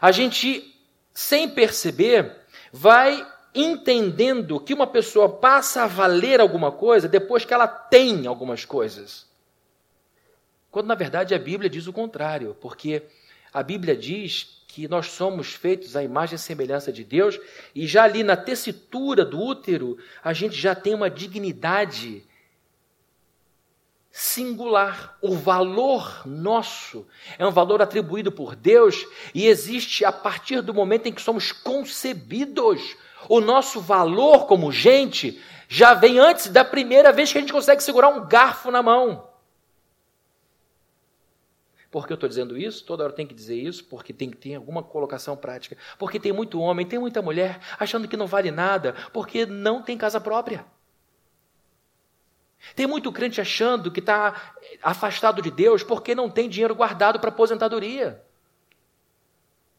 A gente, sem perceber, vai entendendo que uma pessoa passa a valer alguma coisa depois que ela tem algumas coisas. Quando na verdade a Bíblia diz o contrário, porque a Bíblia diz que nós somos feitos à imagem e semelhança de Deus, e já ali na tessitura do útero, a gente já tem uma dignidade singular. O valor nosso é um valor atribuído por Deus e existe a partir do momento em que somos concebidos. O nosso valor como gente já vem antes da primeira vez que a gente consegue segurar um garfo na mão. Por que eu estou dizendo isso? Toda hora tem que dizer isso, porque tem que ter alguma colocação prática. Porque tem muito homem, tem muita mulher achando que não vale nada, porque não tem casa própria. Tem muito crente achando que está afastado de Deus porque não tem dinheiro guardado para aposentadoria.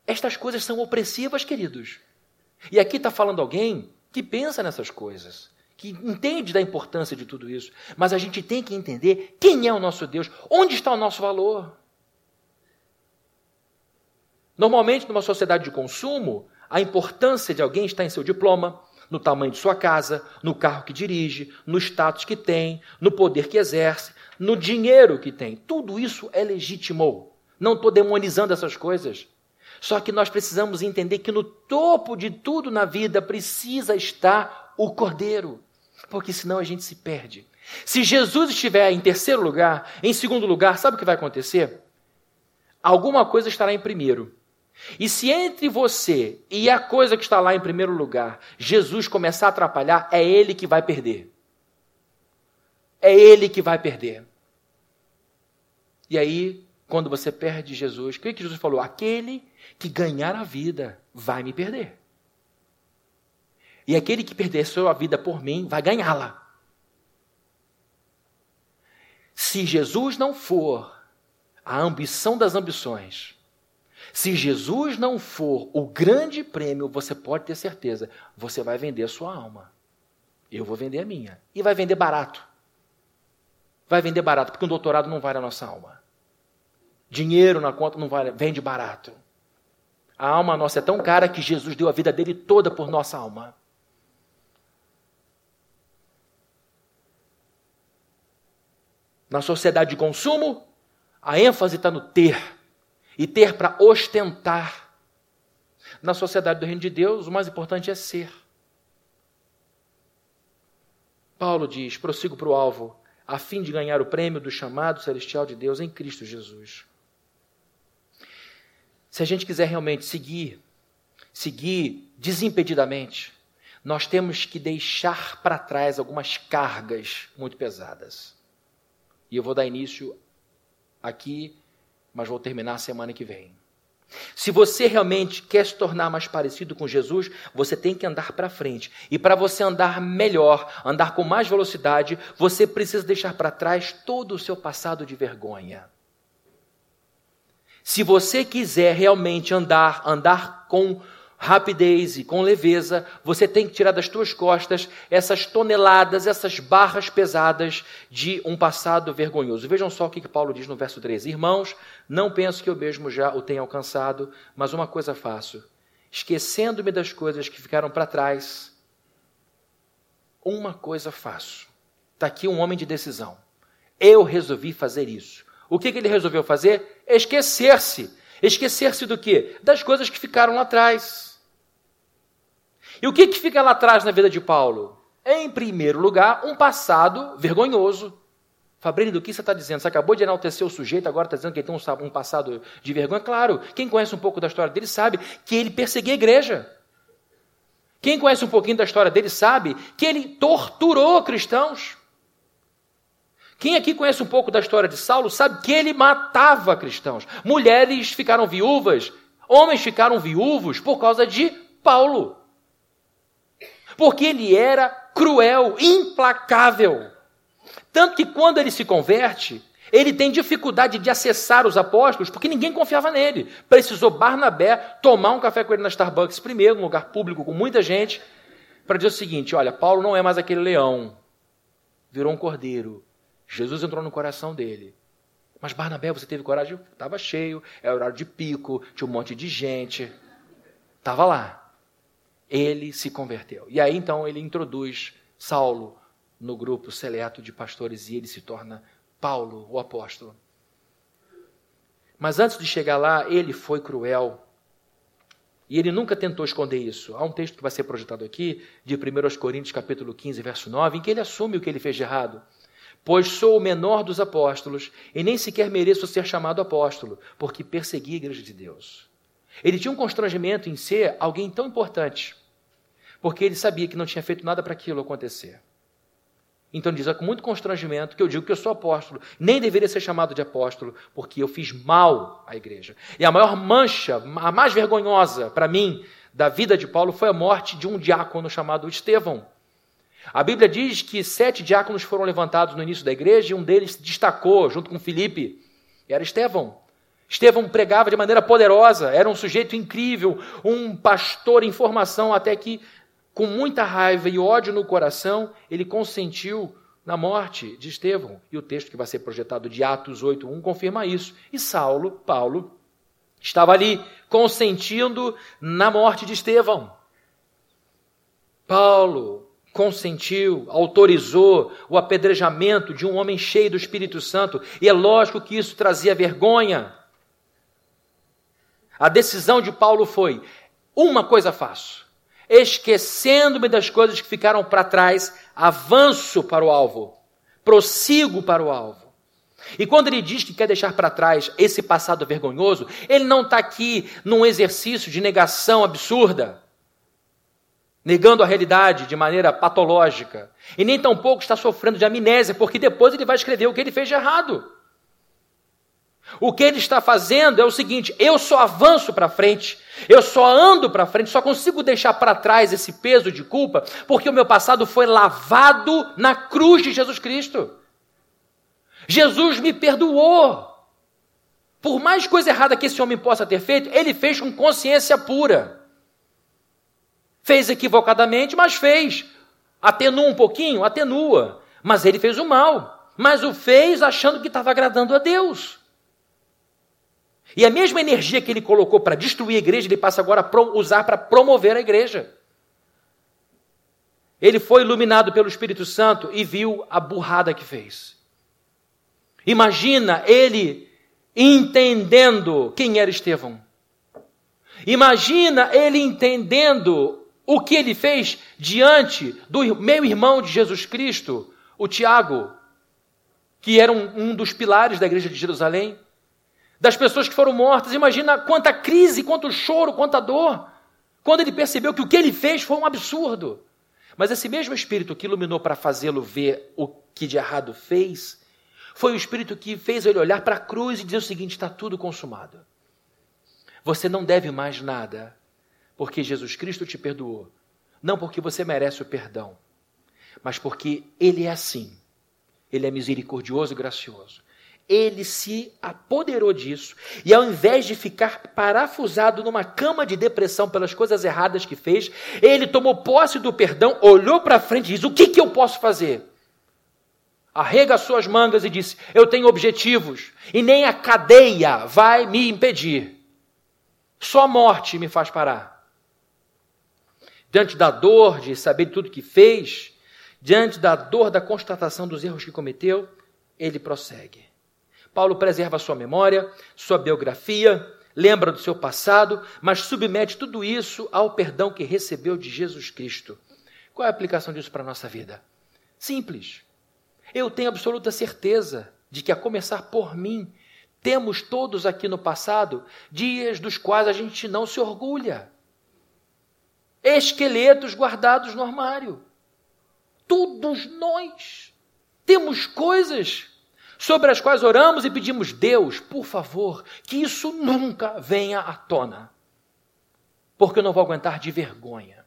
Estas coisas são opressivas, queridos. E aqui está falando alguém que pensa nessas coisas, que entende da importância de tudo isso. Mas a gente tem que entender quem é o nosso Deus, onde está o nosso valor. Normalmente, numa sociedade de consumo, a importância de alguém está em seu diploma, no tamanho de sua casa, no carro que dirige, no status que tem, no poder que exerce, no dinheiro que tem. Tudo isso é legítimo. Não estou demonizando essas coisas. Só que nós precisamos entender que no topo de tudo na vida precisa estar o Cordeiro, porque senão a gente se perde. Se Jesus estiver em terceiro lugar, em segundo lugar, sabe o que vai acontecer? Alguma coisa estará em primeiro. E se entre você e a coisa que está lá em primeiro lugar, Jesus começar a atrapalhar, é ele que vai perder. É ele que vai perder. E aí, quando você perde Jesus, o que, Jesus falou? Aquele que ganhar a vida vai me perder. E aquele que perder a sua vida por mim vai ganhá-la. Se Jesus não for a ambição das ambições, Se Jesus não for o grande prêmio, você pode ter certeza, você vai vender a sua alma. Eu vou vender a minha. E vai vender barato. Vai vender barato, porque um doutorado não vale a nossa alma. Dinheiro na conta não vale, vende barato. A alma nossa é tão cara que Jesus deu a vida dele toda por nossa alma. Na sociedade de consumo, a ênfase está no ter. E ter para ostentar. Na sociedade do reino de Deus, o mais importante é ser. Paulo diz: prossigo para o alvo, a fim de ganhar o prêmio do chamado celestial de Deus em Cristo Jesus. Se a gente quiser realmente seguir, seguir desimpedidamente, nós temos que deixar para trás algumas cargas muito pesadas. E eu vou dar início aqui, mas vou terminar semana que vem. Se você realmente quer se tornar mais parecido com Jesus, você tem que andar para frente. E para você andar melhor, andar com mais velocidade, você precisa deixar para trás todo o seu passado de vergonha. Se você quiser realmente andar, andar com rapidez e com leveza, você tem que tirar das tuas costas essas toneladas, essas barras pesadas de um passado vergonhoso. Vejam só o que Paulo diz no verso 13: Irmãos, não penso que eu mesmo já o tenha alcançado, mas uma coisa faço, esquecendo-me das coisas que ficaram para trás, uma coisa faço. Está aqui um homem de decisão. Eu resolvi fazer isso. O que, que ele resolveu fazer? Esquecer-se. Esquecer-se do quê? Das coisas que ficaram lá atrás. E o que, que fica lá atrás na vida de Paulo? Em primeiro lugar, um passado vergonhoso. Fabrini, do que você está dizendo? Você acabou de enaltecer o sujeito, agora está dizendo que ele tem um, um passado de vergonha? Claro, quem conhece um pouco da história dele sabe que ele perseguia a igreja. Quem conhece um pouquinho da história dele sabe que ele torturou cristãos. Quem aqui conhece um pouco da história de Saulo sabe que ele matava cristãos. Mulheres ficaram viúvas, homens ficaram viúvos por causa de Paulo. Porque ele era cruel, implacável. Tanto que quando ele se converte, ele tem dificuldade de acessar os apóstolos, porque ninguém confiava nele. Precisou Barnabé tomar um café com ele na Starbucks primeiro, num lugar público com muita gente, para dizer o seguinte: olha, Paulo não é mais aquele leão, virou um cordeiro. Jesus entrou no coração dele. Mas Barnabé, você teve coragem? Estava cheio, era é horário de pico, tinha um monte de gente. Estava lá. Ele se converteu. E aí então ele introduz Saulo no grupo seleto de pastores e ele se torna Paulo, o apóstolo. Mas antes de chegar lá, ele foi cruel. E ele nunca tentou esconder isso. Há um texto que vai ser projetado aqui, de 1 Coríntios capítulo 15, verso 9, em que ele assume o que ele fez de errado pois sou o menor dos apóstolos e nem sequer mereço ser chamado apóstolo, porque persegui a igreja de Deus. Ele tinha um constrangimento em ser alguém tão importante, porque ele sabia que não tinha feito nada para aquilo acontecer. Então diz, é com muito constrangimento que eu digo que eu sou apóstolo, nem deveria ser chamado de apóstolo, porque eu fiz mal à igreja. E a maior mancha, a mais vergonhosa para mim da vida de Paulo foi a morte de um diácono chamado Estevão. A Bíblia diz que sete diáconos foram levantados no início da igreja e um deles se destacou junto com Filipe. Era Estevão. Estevão pregava de maneira poderosa, era um sujeito incrível, um pastor em formação, até que, com muita raiva e ódio no coração, ele consentiu na morte de Estevão. E o texto que vai ser projetado de Atos 8:1 confirma isso. E Saulo, Paulo, estava ali consentindo na morte de Estevão. Paulo, consentiu, autorizou o apedrejamento de um homem cheio do Espírito Santo, e é lógico que isso trazia vergonha. A decisão de Paulo foi: uma coisa faço, esquecendo-me das coisas que ficaram para trás, avanço para o alvo, prossigo para o alvo. E quando ele diz que quer deixar para trás esse passado vergonhoso, ele não está aqui num exercício de negação absurda negando a realidade de maneira patológica, e nem tampouco está sofrendo de amnésia, porque depois ele vai escrever o que ele fez de errado. O que ele está fazendo é o seguinte: eu só avanço para frente, eu só ando para frente, só consigo deixar para trás esse peso de culpa, porque o meu passado foi lavado na cruz de Jesus Cristo. Jesus me perdoou. Por mais coisa errada que esse homem possa ter feito, ele fez com consciência pura. Fez equivocadamente, mas fez. Atenua um pouquinho? Atenua. Mas ele fez o mal. Mas o fez achando que estava agradando a Deus. E a mesma energia que ele colocou para destruir a igreja, ele passa agora a usar para promover a igreja. Ele foi iluminado pelo Espírito Santo e viu a burrada que fez. Imagina ele entendendo quem era Estevão. Imagina ele entendendo o que ele fez diante do meu irmão de Jesus Cristo, o Tiago, que era um, um dos pilares da igreja de Jerusalém das pessoas que foram mortas. Imagina quanta crise, quanto choro, quanta dor. Quando ele percebeu que o que ele fez foi um absurdo. Mas esse mesmo Espírito que iluminou para fazê-lo ver o que de errado fez, foi o Espírito que fez ele olhar para a cruz e dizer o seguinte: está tudo consumado. Você não deve mais nada, porque Jesus Cristo te perdoou. Não porque você merece o perdão, mas porque Ele é assim. Ele é misericordioso e gracioso ele se apoderou disso e, ao invés de ficar parafusado numa cama de depressão pelas coisas erradas que fez, ele tomou posse do perdão, olhou para frente e disse: O que, que eu posso fazer? Arrega suas mangas e disse: Eu tenho objetivos e nem a cadeia vai me impedir. Só a morte me faz parar. Diante da dor de saber tudo que fez, diante da dor da constatação dos erros que cometeu, ele prossegue. Paulo preserva sua memória, sua biografia, lembra do seu passado, mas submete tudo isso ao perdão que recebeu de Jesus Cristo. Qual é a aplicação disso para a nossa vida? Simples. Eu tenho absoluta certeza de que, a começar por mim, temos todos aqui no passado dias dos quais a gente não se orgulha. Esqueletos guardados no armário. Todos nós temos coisas sobre as quais oramos e pedimos, Deus, por favor, que isso nunca venha à tona, porque eu não vou aguentar de vergonha.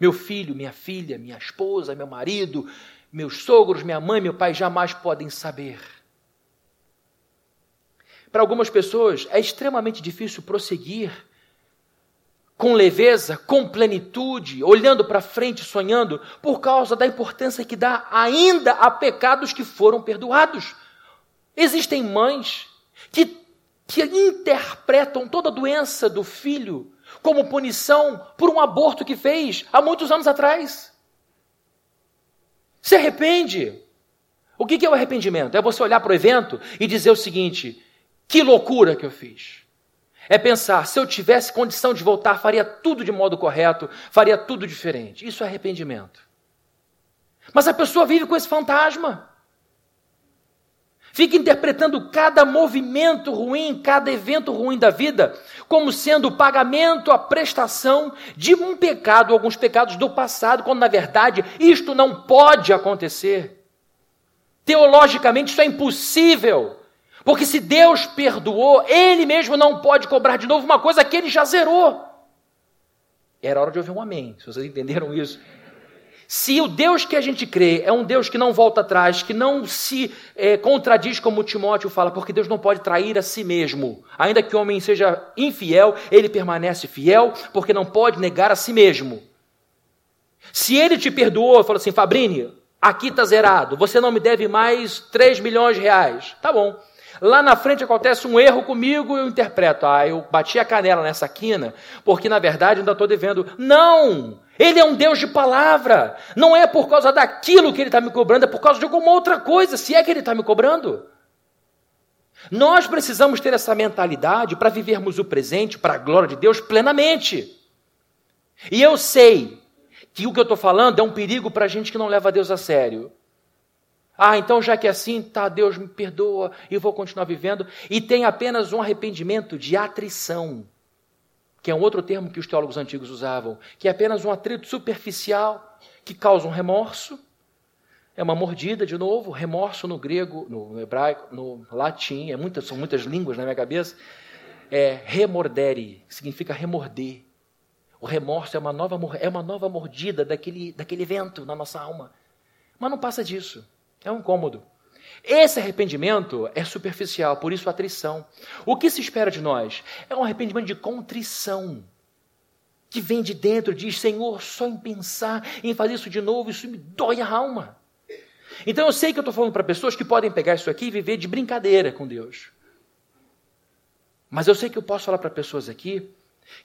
Meu filho, minha filha, minha esposa, meu marido, meus sogros, minha mãe, meu pai jamais podem saber. Para algumas pessoas é extremamente difícil prosseguir com leveza, com plenitude, olhando para frente, sonhando, por causa da importância que dá ainda a pecados que foram perdoados. Existem mães que, que interpretam toda a doença do filho como punição por um aborto que fez há muitos anos atrás. Se arrepende. O que é o arrependimento? É você olhar para o evento e dizer o seguinte: que loucura que eu fiz. É pensar, se eu tivesse condição de voltar, faria tudo de modo correto, faria tudo diferente. Isso é arrependimento. Mas a pessoa vive com esse fantasma. Fica interpretando cada movimento ruim, cada evento ruim da vida, como sendo o pagamento, a prestação de um pecado, alguns pecados do passado, quando na verdade isto não pode acontecer. Teologicamente isso é impossível. Porque se Deus perdoou, Ele mesmo não pode cobrar de novo uma coisa que Ele já zerou. Era hora de ouvir um amém, se vocês entenderam isso. Se o Deus que a gente crê é um Deus que não volta atrás, que não se é, contradiz como Timóteo fala, porque Deus não pode trair a si mesmo. Ainda que o homem seja infiel, ele permanece fiel, porque não pode negar a si mesmo. Se ele te perdoou, falou assim, Fabrini, aqui está zerado, você não me deve mais 3 milhões de reais. Tá bom. Lá na frente acontece um erro comigo, eu interpreto, ah, eu bati a canela nessa quina, porque na verdade ainda estou devendo. Não! Ele é um Deus de palavra. Não é por causa daquilo que ele está me cobrando, é por causa de alguma outra coisa, se é que ele está me cobrando. Nós precisamos ter essa mentalidade para vivermos o presente, para a glória de Deus, plenamente. E eu sei que o que eu estou falando é um perigo para a gente que não leva Deus a sério. Ah, então já que é assim, tá, Deus me perdoa e vou continuar vivendo. E tem apenas um arrependimento de atrição, que é um outro termo que os teólogos antigos usavam, que é apenas um atrito superficial que causa um remorso. É uma mordida, de novo, remorso no grego, no hebraico, no latim, é muitas, são muitas línguas na minha cabeça. É remordere, significa remorder. O remorso é uma nova, é uma nova mordida daquele, daquele evento na nossa alma. Mas não passa disso. É um incômodo. Esse arrependimento é superficial, por isso a atrição. O que se espera de nós? É um arrependimento de contrição. Que vem de dentro, diz: Senhor, só em pensar em fazer isso de novo, isso me dói a alma. Então eu sei que eu estou falando para pessoas que podem pegar isso aqui e viver de brincadeira com Deus. Mas eu sei que eu posso falar para pessoas aqui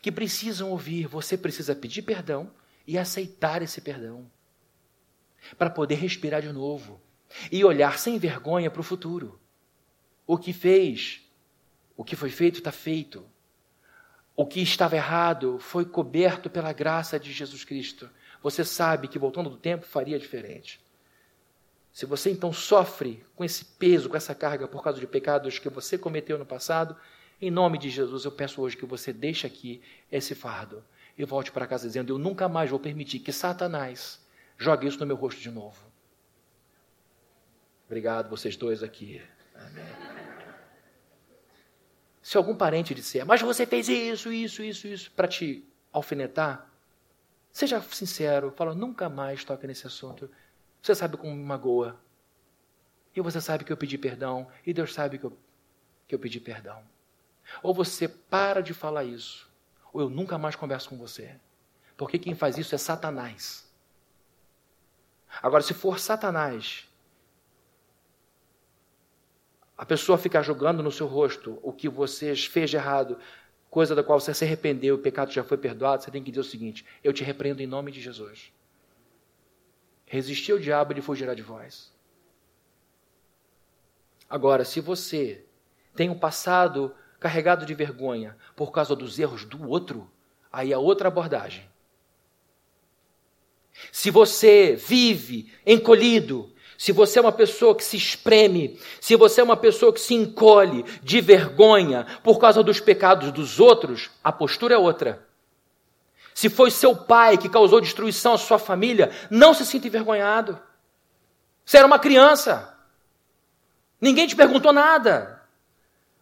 que precisam ouvir, você precisa pedir perdão e aceitar esse perdão. Para poder respirar de novo e olhar sem vergonha para o futuro. O que fez, o que foi feito está feito. O que estava errado foi coberto pela graça de Jesus Cristo. Você sabe que voltando do tempo faria diferente. Se você então sofre com esse peso, com essa carga por causa de pecados que você cometeu no passado, em nome de Jesus eu peço hoje que você deixe aqui esse fardo e volte para casa dizendo: Eu nunca mais vou permitir que Satanás jogue isso no meu rosto de novo. Obrigado, vocês dois aqui. Amém. Se algum parente disser, mas você fez isso, isso, isso, isso, para te alfinetar, seja sincero, fala, nunca mais toque nesse assunto. Você sabe como me magoa. E você sabe que eu pedi perdão. E Deus sabe que eu, que eu pedi perdão. Ou você para de falar isso. Ou eu nunca mais converso com você. Porque quem faz isso é Satanás. Agora, se for Satanás, a pessoa ficar jogando no seu rosto o que você fez de errado, coisa da qual você se arrependeu, o pecado já foi perdoado, você tem que dizer o seguinte: Eu te repreendo em nome de Jesus. Resistir ao diabo, ele fugirá de vós. Agora, se você tem um passado carregado de vergonha por causa dos erros do outro, aí é outra abordagem. Se você vive encolhido, se você é uma pessoa que se espreme, se você é uma pessoa que se encolhe de vergonha por causa dos pecados dos outros, a postura é outra. Se foi seu pai que causou destruição à sua família, não se sinta envergonhado. Você era uma criança. Ninguém te perguntou nada.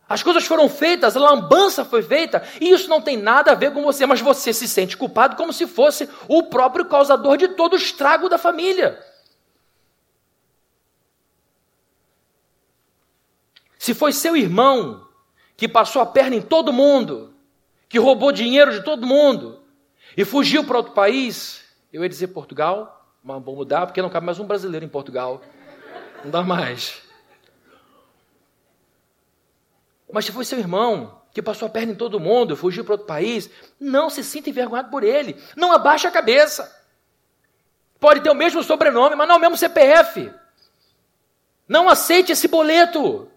As coisas foram feitas, a lambança foi feita, e isso não tem nada a ver com você, mas você se sente culpado como se fosse o próprio causador de todo o estrago da família. Se foi seu irmão que passou a perna em todo mundo, que roubou dinheiro de todo mundo, e fugiu para outro país, eu ia dizer Portugal, mas vou mudar porque não cabe mais um brasileiro em Portugal. Não dá mais. Mas se foi seu irmão que passou a perna em todo mundo, fugiu para outro país, não se sinta envergonhado por ele. Não abaixe a cabeça. Pode ter o mesmo sobrenome, mas não o mesmo CPF. Não aceite esse boleto.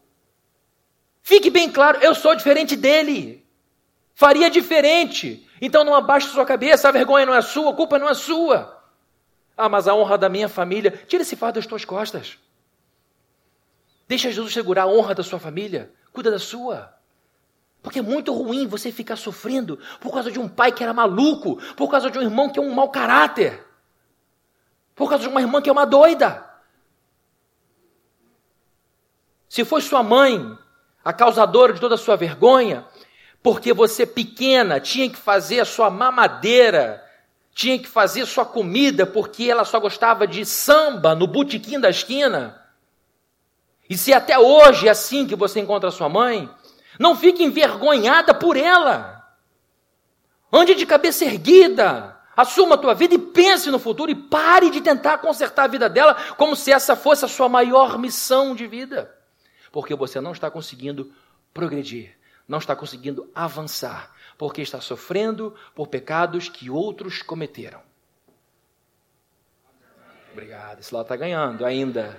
Fique bem claro, eu sou diferente dele. Faria diferente. Então não abaixe sua cabeça, a vergonha não é sua, a culpa não é sua. Ah, mas a honra da minha família, tira esse fardo das tuas costas. Deixa Jesus segurar a honra da sua família, cuida da sua. Porque é muito ruim você ficar sofrendo por causa de um pai que era maluco, por causa de um irmão que é um mau caráter, por causa de uma irmã que é uma doida. Se foi sua mãe a causadora de toda a sua vergonha, porque você pequena tinha que fazer a sua mamadeira, tinha que fazer sua comida porque ela só gostava de samba no botequim da esquina. E se até hoje é assim que você encontra sua mãe, não fique envergonhada por ela. Ande de cabeça erguida, assuma a tua vida e pense no futuro e pare de tentar consertar a vida dela como se essa fosse a sua maior missão de vida. Porque você não está conseguindo progredir não está conseguindo avançar, porque está sofrendo por pecados que outros cometeram. Obrigado, esse lá está ganhando ainda.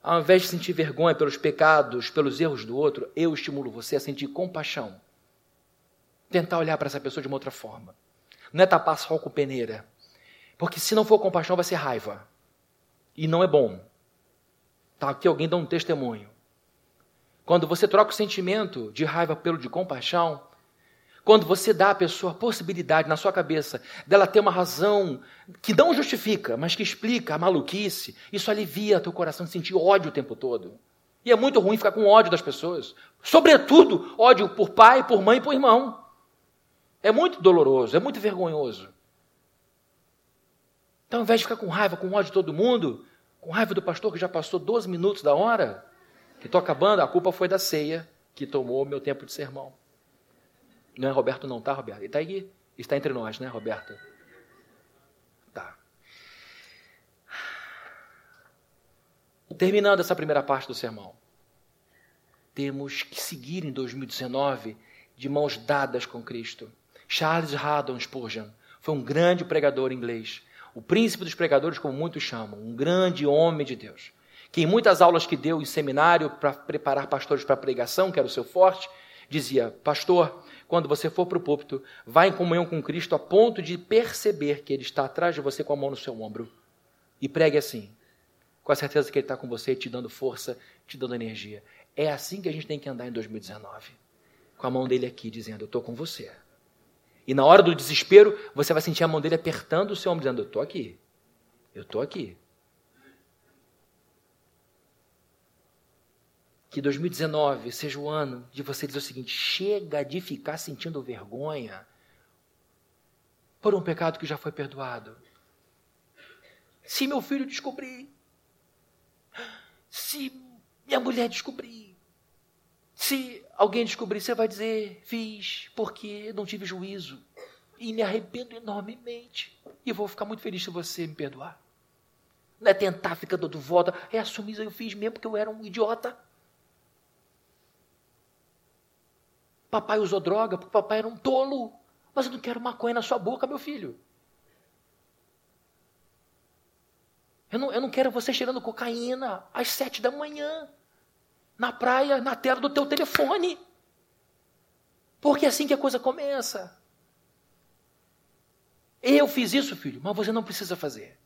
Ao invés de sentir vergonha pelos pecados, pelos erros do outro, eu estimulo você a sentir compaixão. Tentar olhar para essa pessoa de uma outra forma. Não é tapar sol com peneira. Porque se não for compaixão, vai ser raiva. E não é bom. Tá aqui alguém dá um testemunho. Quando você troca o sentimento de raiva pelo de compaixão, quando você dá à pessoa a possibilidade na sua cabeça dela ter uma razão que não justifica, mas que explica a maluquice, isso alivia teu coração de sentir ódio o tempo todo. E é muito ruim ficar com ódio das pessoas. Sobretudo, ódio por pai, por mãe e por irmão. É muito doloroso, é muito vergonhoso. Então, ao invés de ficar com raiva, com ódio de todo mundo, Com raiva do pastor que já passou 12 minutos da hora, que estou acabando, a culpa foi da ceia que tomou meu tempo de sermão. Não é Roberto não, tá, Roberto? Ele está aqui. Está entre nós, né, Roberto? Tá. Terminando essa primeira parte do sermão. Temos que seguir em 2019 de mãos dadas com Cristo. Charles Haddon Spurgeon foi um grande pregador inglês, o príncipe dos pregadores, como muitos chamam, um grande homem de Deus, que em muitas aulas que deu em seminário para preparar pastores para pregação, que era o seu forte, dizia: Pastor, quando você for para o púlpito, vá em comunhão com Cristo a ponto de perceber que Ele está atrás de você com a mão no seu ombro. E pregue assim, com a certeza que Ele está com você, te dando força, te dando energia. É assim que a gente tem que andar em 2019. Com a mão dele aqui, dizendo: Eu estou com você. E na hora do desespero, você vai sentir a mão dele apertando o seu ombro, dizendo: Eu estou aqui. Eu estou aqui. Que 2019 seja o ano de você dizer o seguinte: chega de ficar sentindo vergonha por um pecado que já foi perdoado. Se meu filho descobrir, se minha mulher descobrir, se alguém descobrir, você vai dizer: fiz porque não tive juízo e me arrependo enormemente. E vou ficar muito feliz se você me perdoar. Não é tentar ficar dando volta, é assumir, eu fiz mesmo porque eu era um idiota. Papai usou droga porque papai era um tolo. Mas eu não quero maconha na sua boca, meu filho. Eu não, eu não quero você cheirando cocaína às sete da manhã, na praia, na tela do teu telefone. Porque é assim que a coisa começa. Eu fiz isso, filho, mas você não precisa fazer.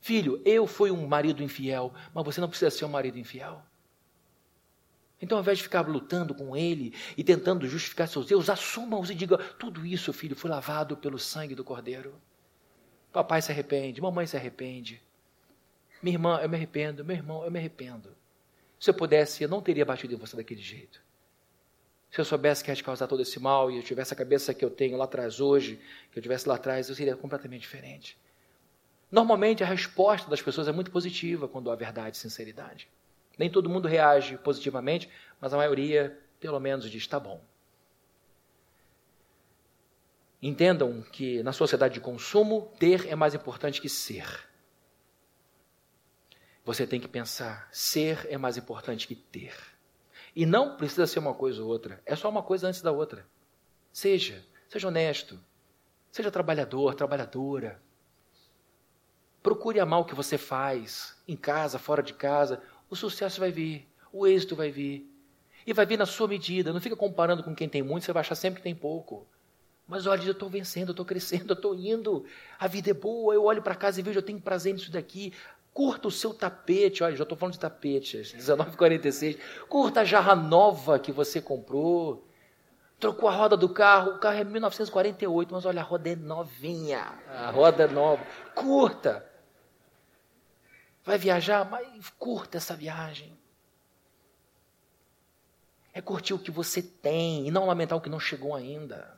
Filho, eu fui um marido infiel, mas você não precisa ser um marido infiel. Então, ao invés de ficar lutando com ele e tentando justificar seus erros, assuma-os e diga: tudo isso, filho, foi lavado pelo sangue do Cordeiro. Papai se arrepende, mamãe se arrepende. Minha irmã, eu me arrependo, meu irmão, eu me arrependo. Se eu pudesse, eu não teria batido em você daquele jeito. Se eu soubesse que ia te causar todo esse mal e eu tivesse a cabeça que eu tenho lá atrás hoje, que eu tivesse lá atrás, eu seria completamente diferente. Normalmente a resposta das pessoas é muito positiva quando há verdade e sinceridade. Nem todo mundo reage positivamente, mas a maioria, pelo menos, diz: está bom. Entendam que na sociedade de consumo, ter é mais importante que ser. Você tem que pensar: ser é mais importante que ter. E não precisa ser uma coisa ou outra, é só uma coisa antes da outra. Seja, seja honesto, seja trabalhador, trabalhadora. Procure amar o que você faz, em casa, fora de casa o sucesso vai vir, o êxito vai vir. E vai vir na sua medida. Não fica comparando com quem tem muito, você vai achar sempre que tem pouco. Mas olha, eu estou vencendo, eu estou crescendo, eu estou indo. A vida é boa, eu olho para casa e vejo, eu tenho prazer nisso daqui. Curta o seu tapete, olha, já estou falando de tapete, 19,46. Curta a jarra nova que você comprou. Trocou a roda do carro, o carro é 1948, mas olha, a roda é novinha. A roda é nova. Curta. Vai viajar, mas curta essa viagem. É curtir o que você tem e não lamentar o que não chegou ainda.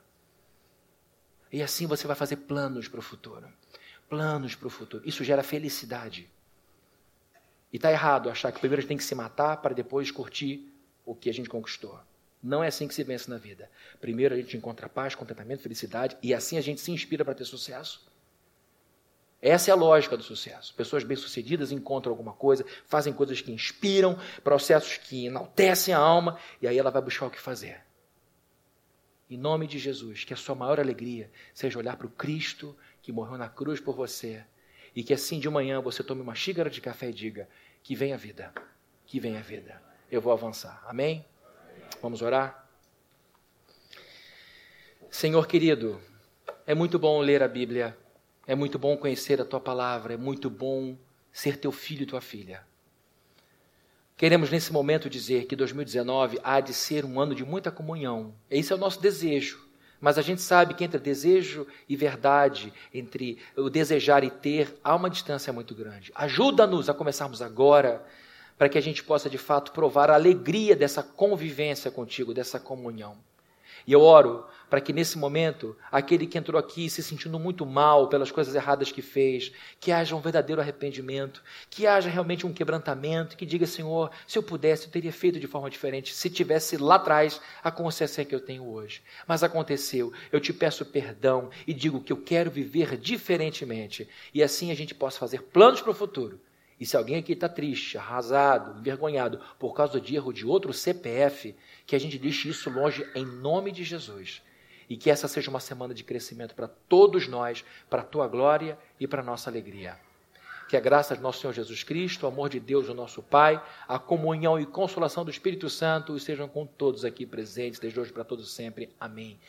E assim você vai fazer planos para o futuro. Planos para o futuro. Isso gera felicidade. E está errado achar que primeiro a gente tem que se matar para depois curtir o que a gente conquistou. Não é assim que se vence na vida. Primeiro a gente encontra paz, contentamento, felicidade e assim a gente se inspira para ter sucesso. Essa é a lógica do sucesso. Pessoas bem-sucedidas encontram alguma coisa, fazem coisas que inspiram, processos que enaltecem a alma, e aí ela vai buscar o que fazer. Em nome de Jesus, que a sua maior alegria seja olhar para o Cristo que morreu na cruz por você, e que assim de manhã você tome uma xícara de café e diga: Que venha a vida, que venha a vida. Eu vou avançar. Amém? Vamos orar? Senhor querido, é muito bom ler a Bíblia é muito bom conhecer a tua palavra, é muito bom ser teu filho e tua filha. Queremos nesse momento dizer que 2019 há de ser um ano de muita comunhão. Esse é o nosso desejo. Mas a gente sabe que entre desejo e verdade, entre o desejar e ter, há uma distância muito grande. Ajuda-nos a começarmos agora, para que a gente possa de fato provar a alegria dessa convivência contigo, dessa comunhão. E eu oro para que nesse momento, aquele que entrou aqui se sentindo muito mal pelas coisas erradas que fez, que haja um verdadeiro arrependimento, que haja realmente um quebrantamento, que diga, Senhor, se eu pudesse, eu teria feito de forma diferente, se tivesse lá atrás a consciência que eu tenho hoje. Mas aconteceu, eu te peço perdão e digo que eu quero viver diferentemente, e assim a gente possa fazer planos para o futuro. E se alguém aqui está triste, arrasado, envergonhado por causa de erro de outro CPF, que a gente deixe isso longe em nome de Jesus e que essa seja uma semana de crescimento para todos nós, para a tua glória e para a nossa alegria. Que a graça de nosso Senhor Jesus Cristo, o amor de Deus, o nosso Pai, a comunhão e consolação do Espírito Santo estejam com todos aqui presentes, desde hoje para todos sempre. Amém.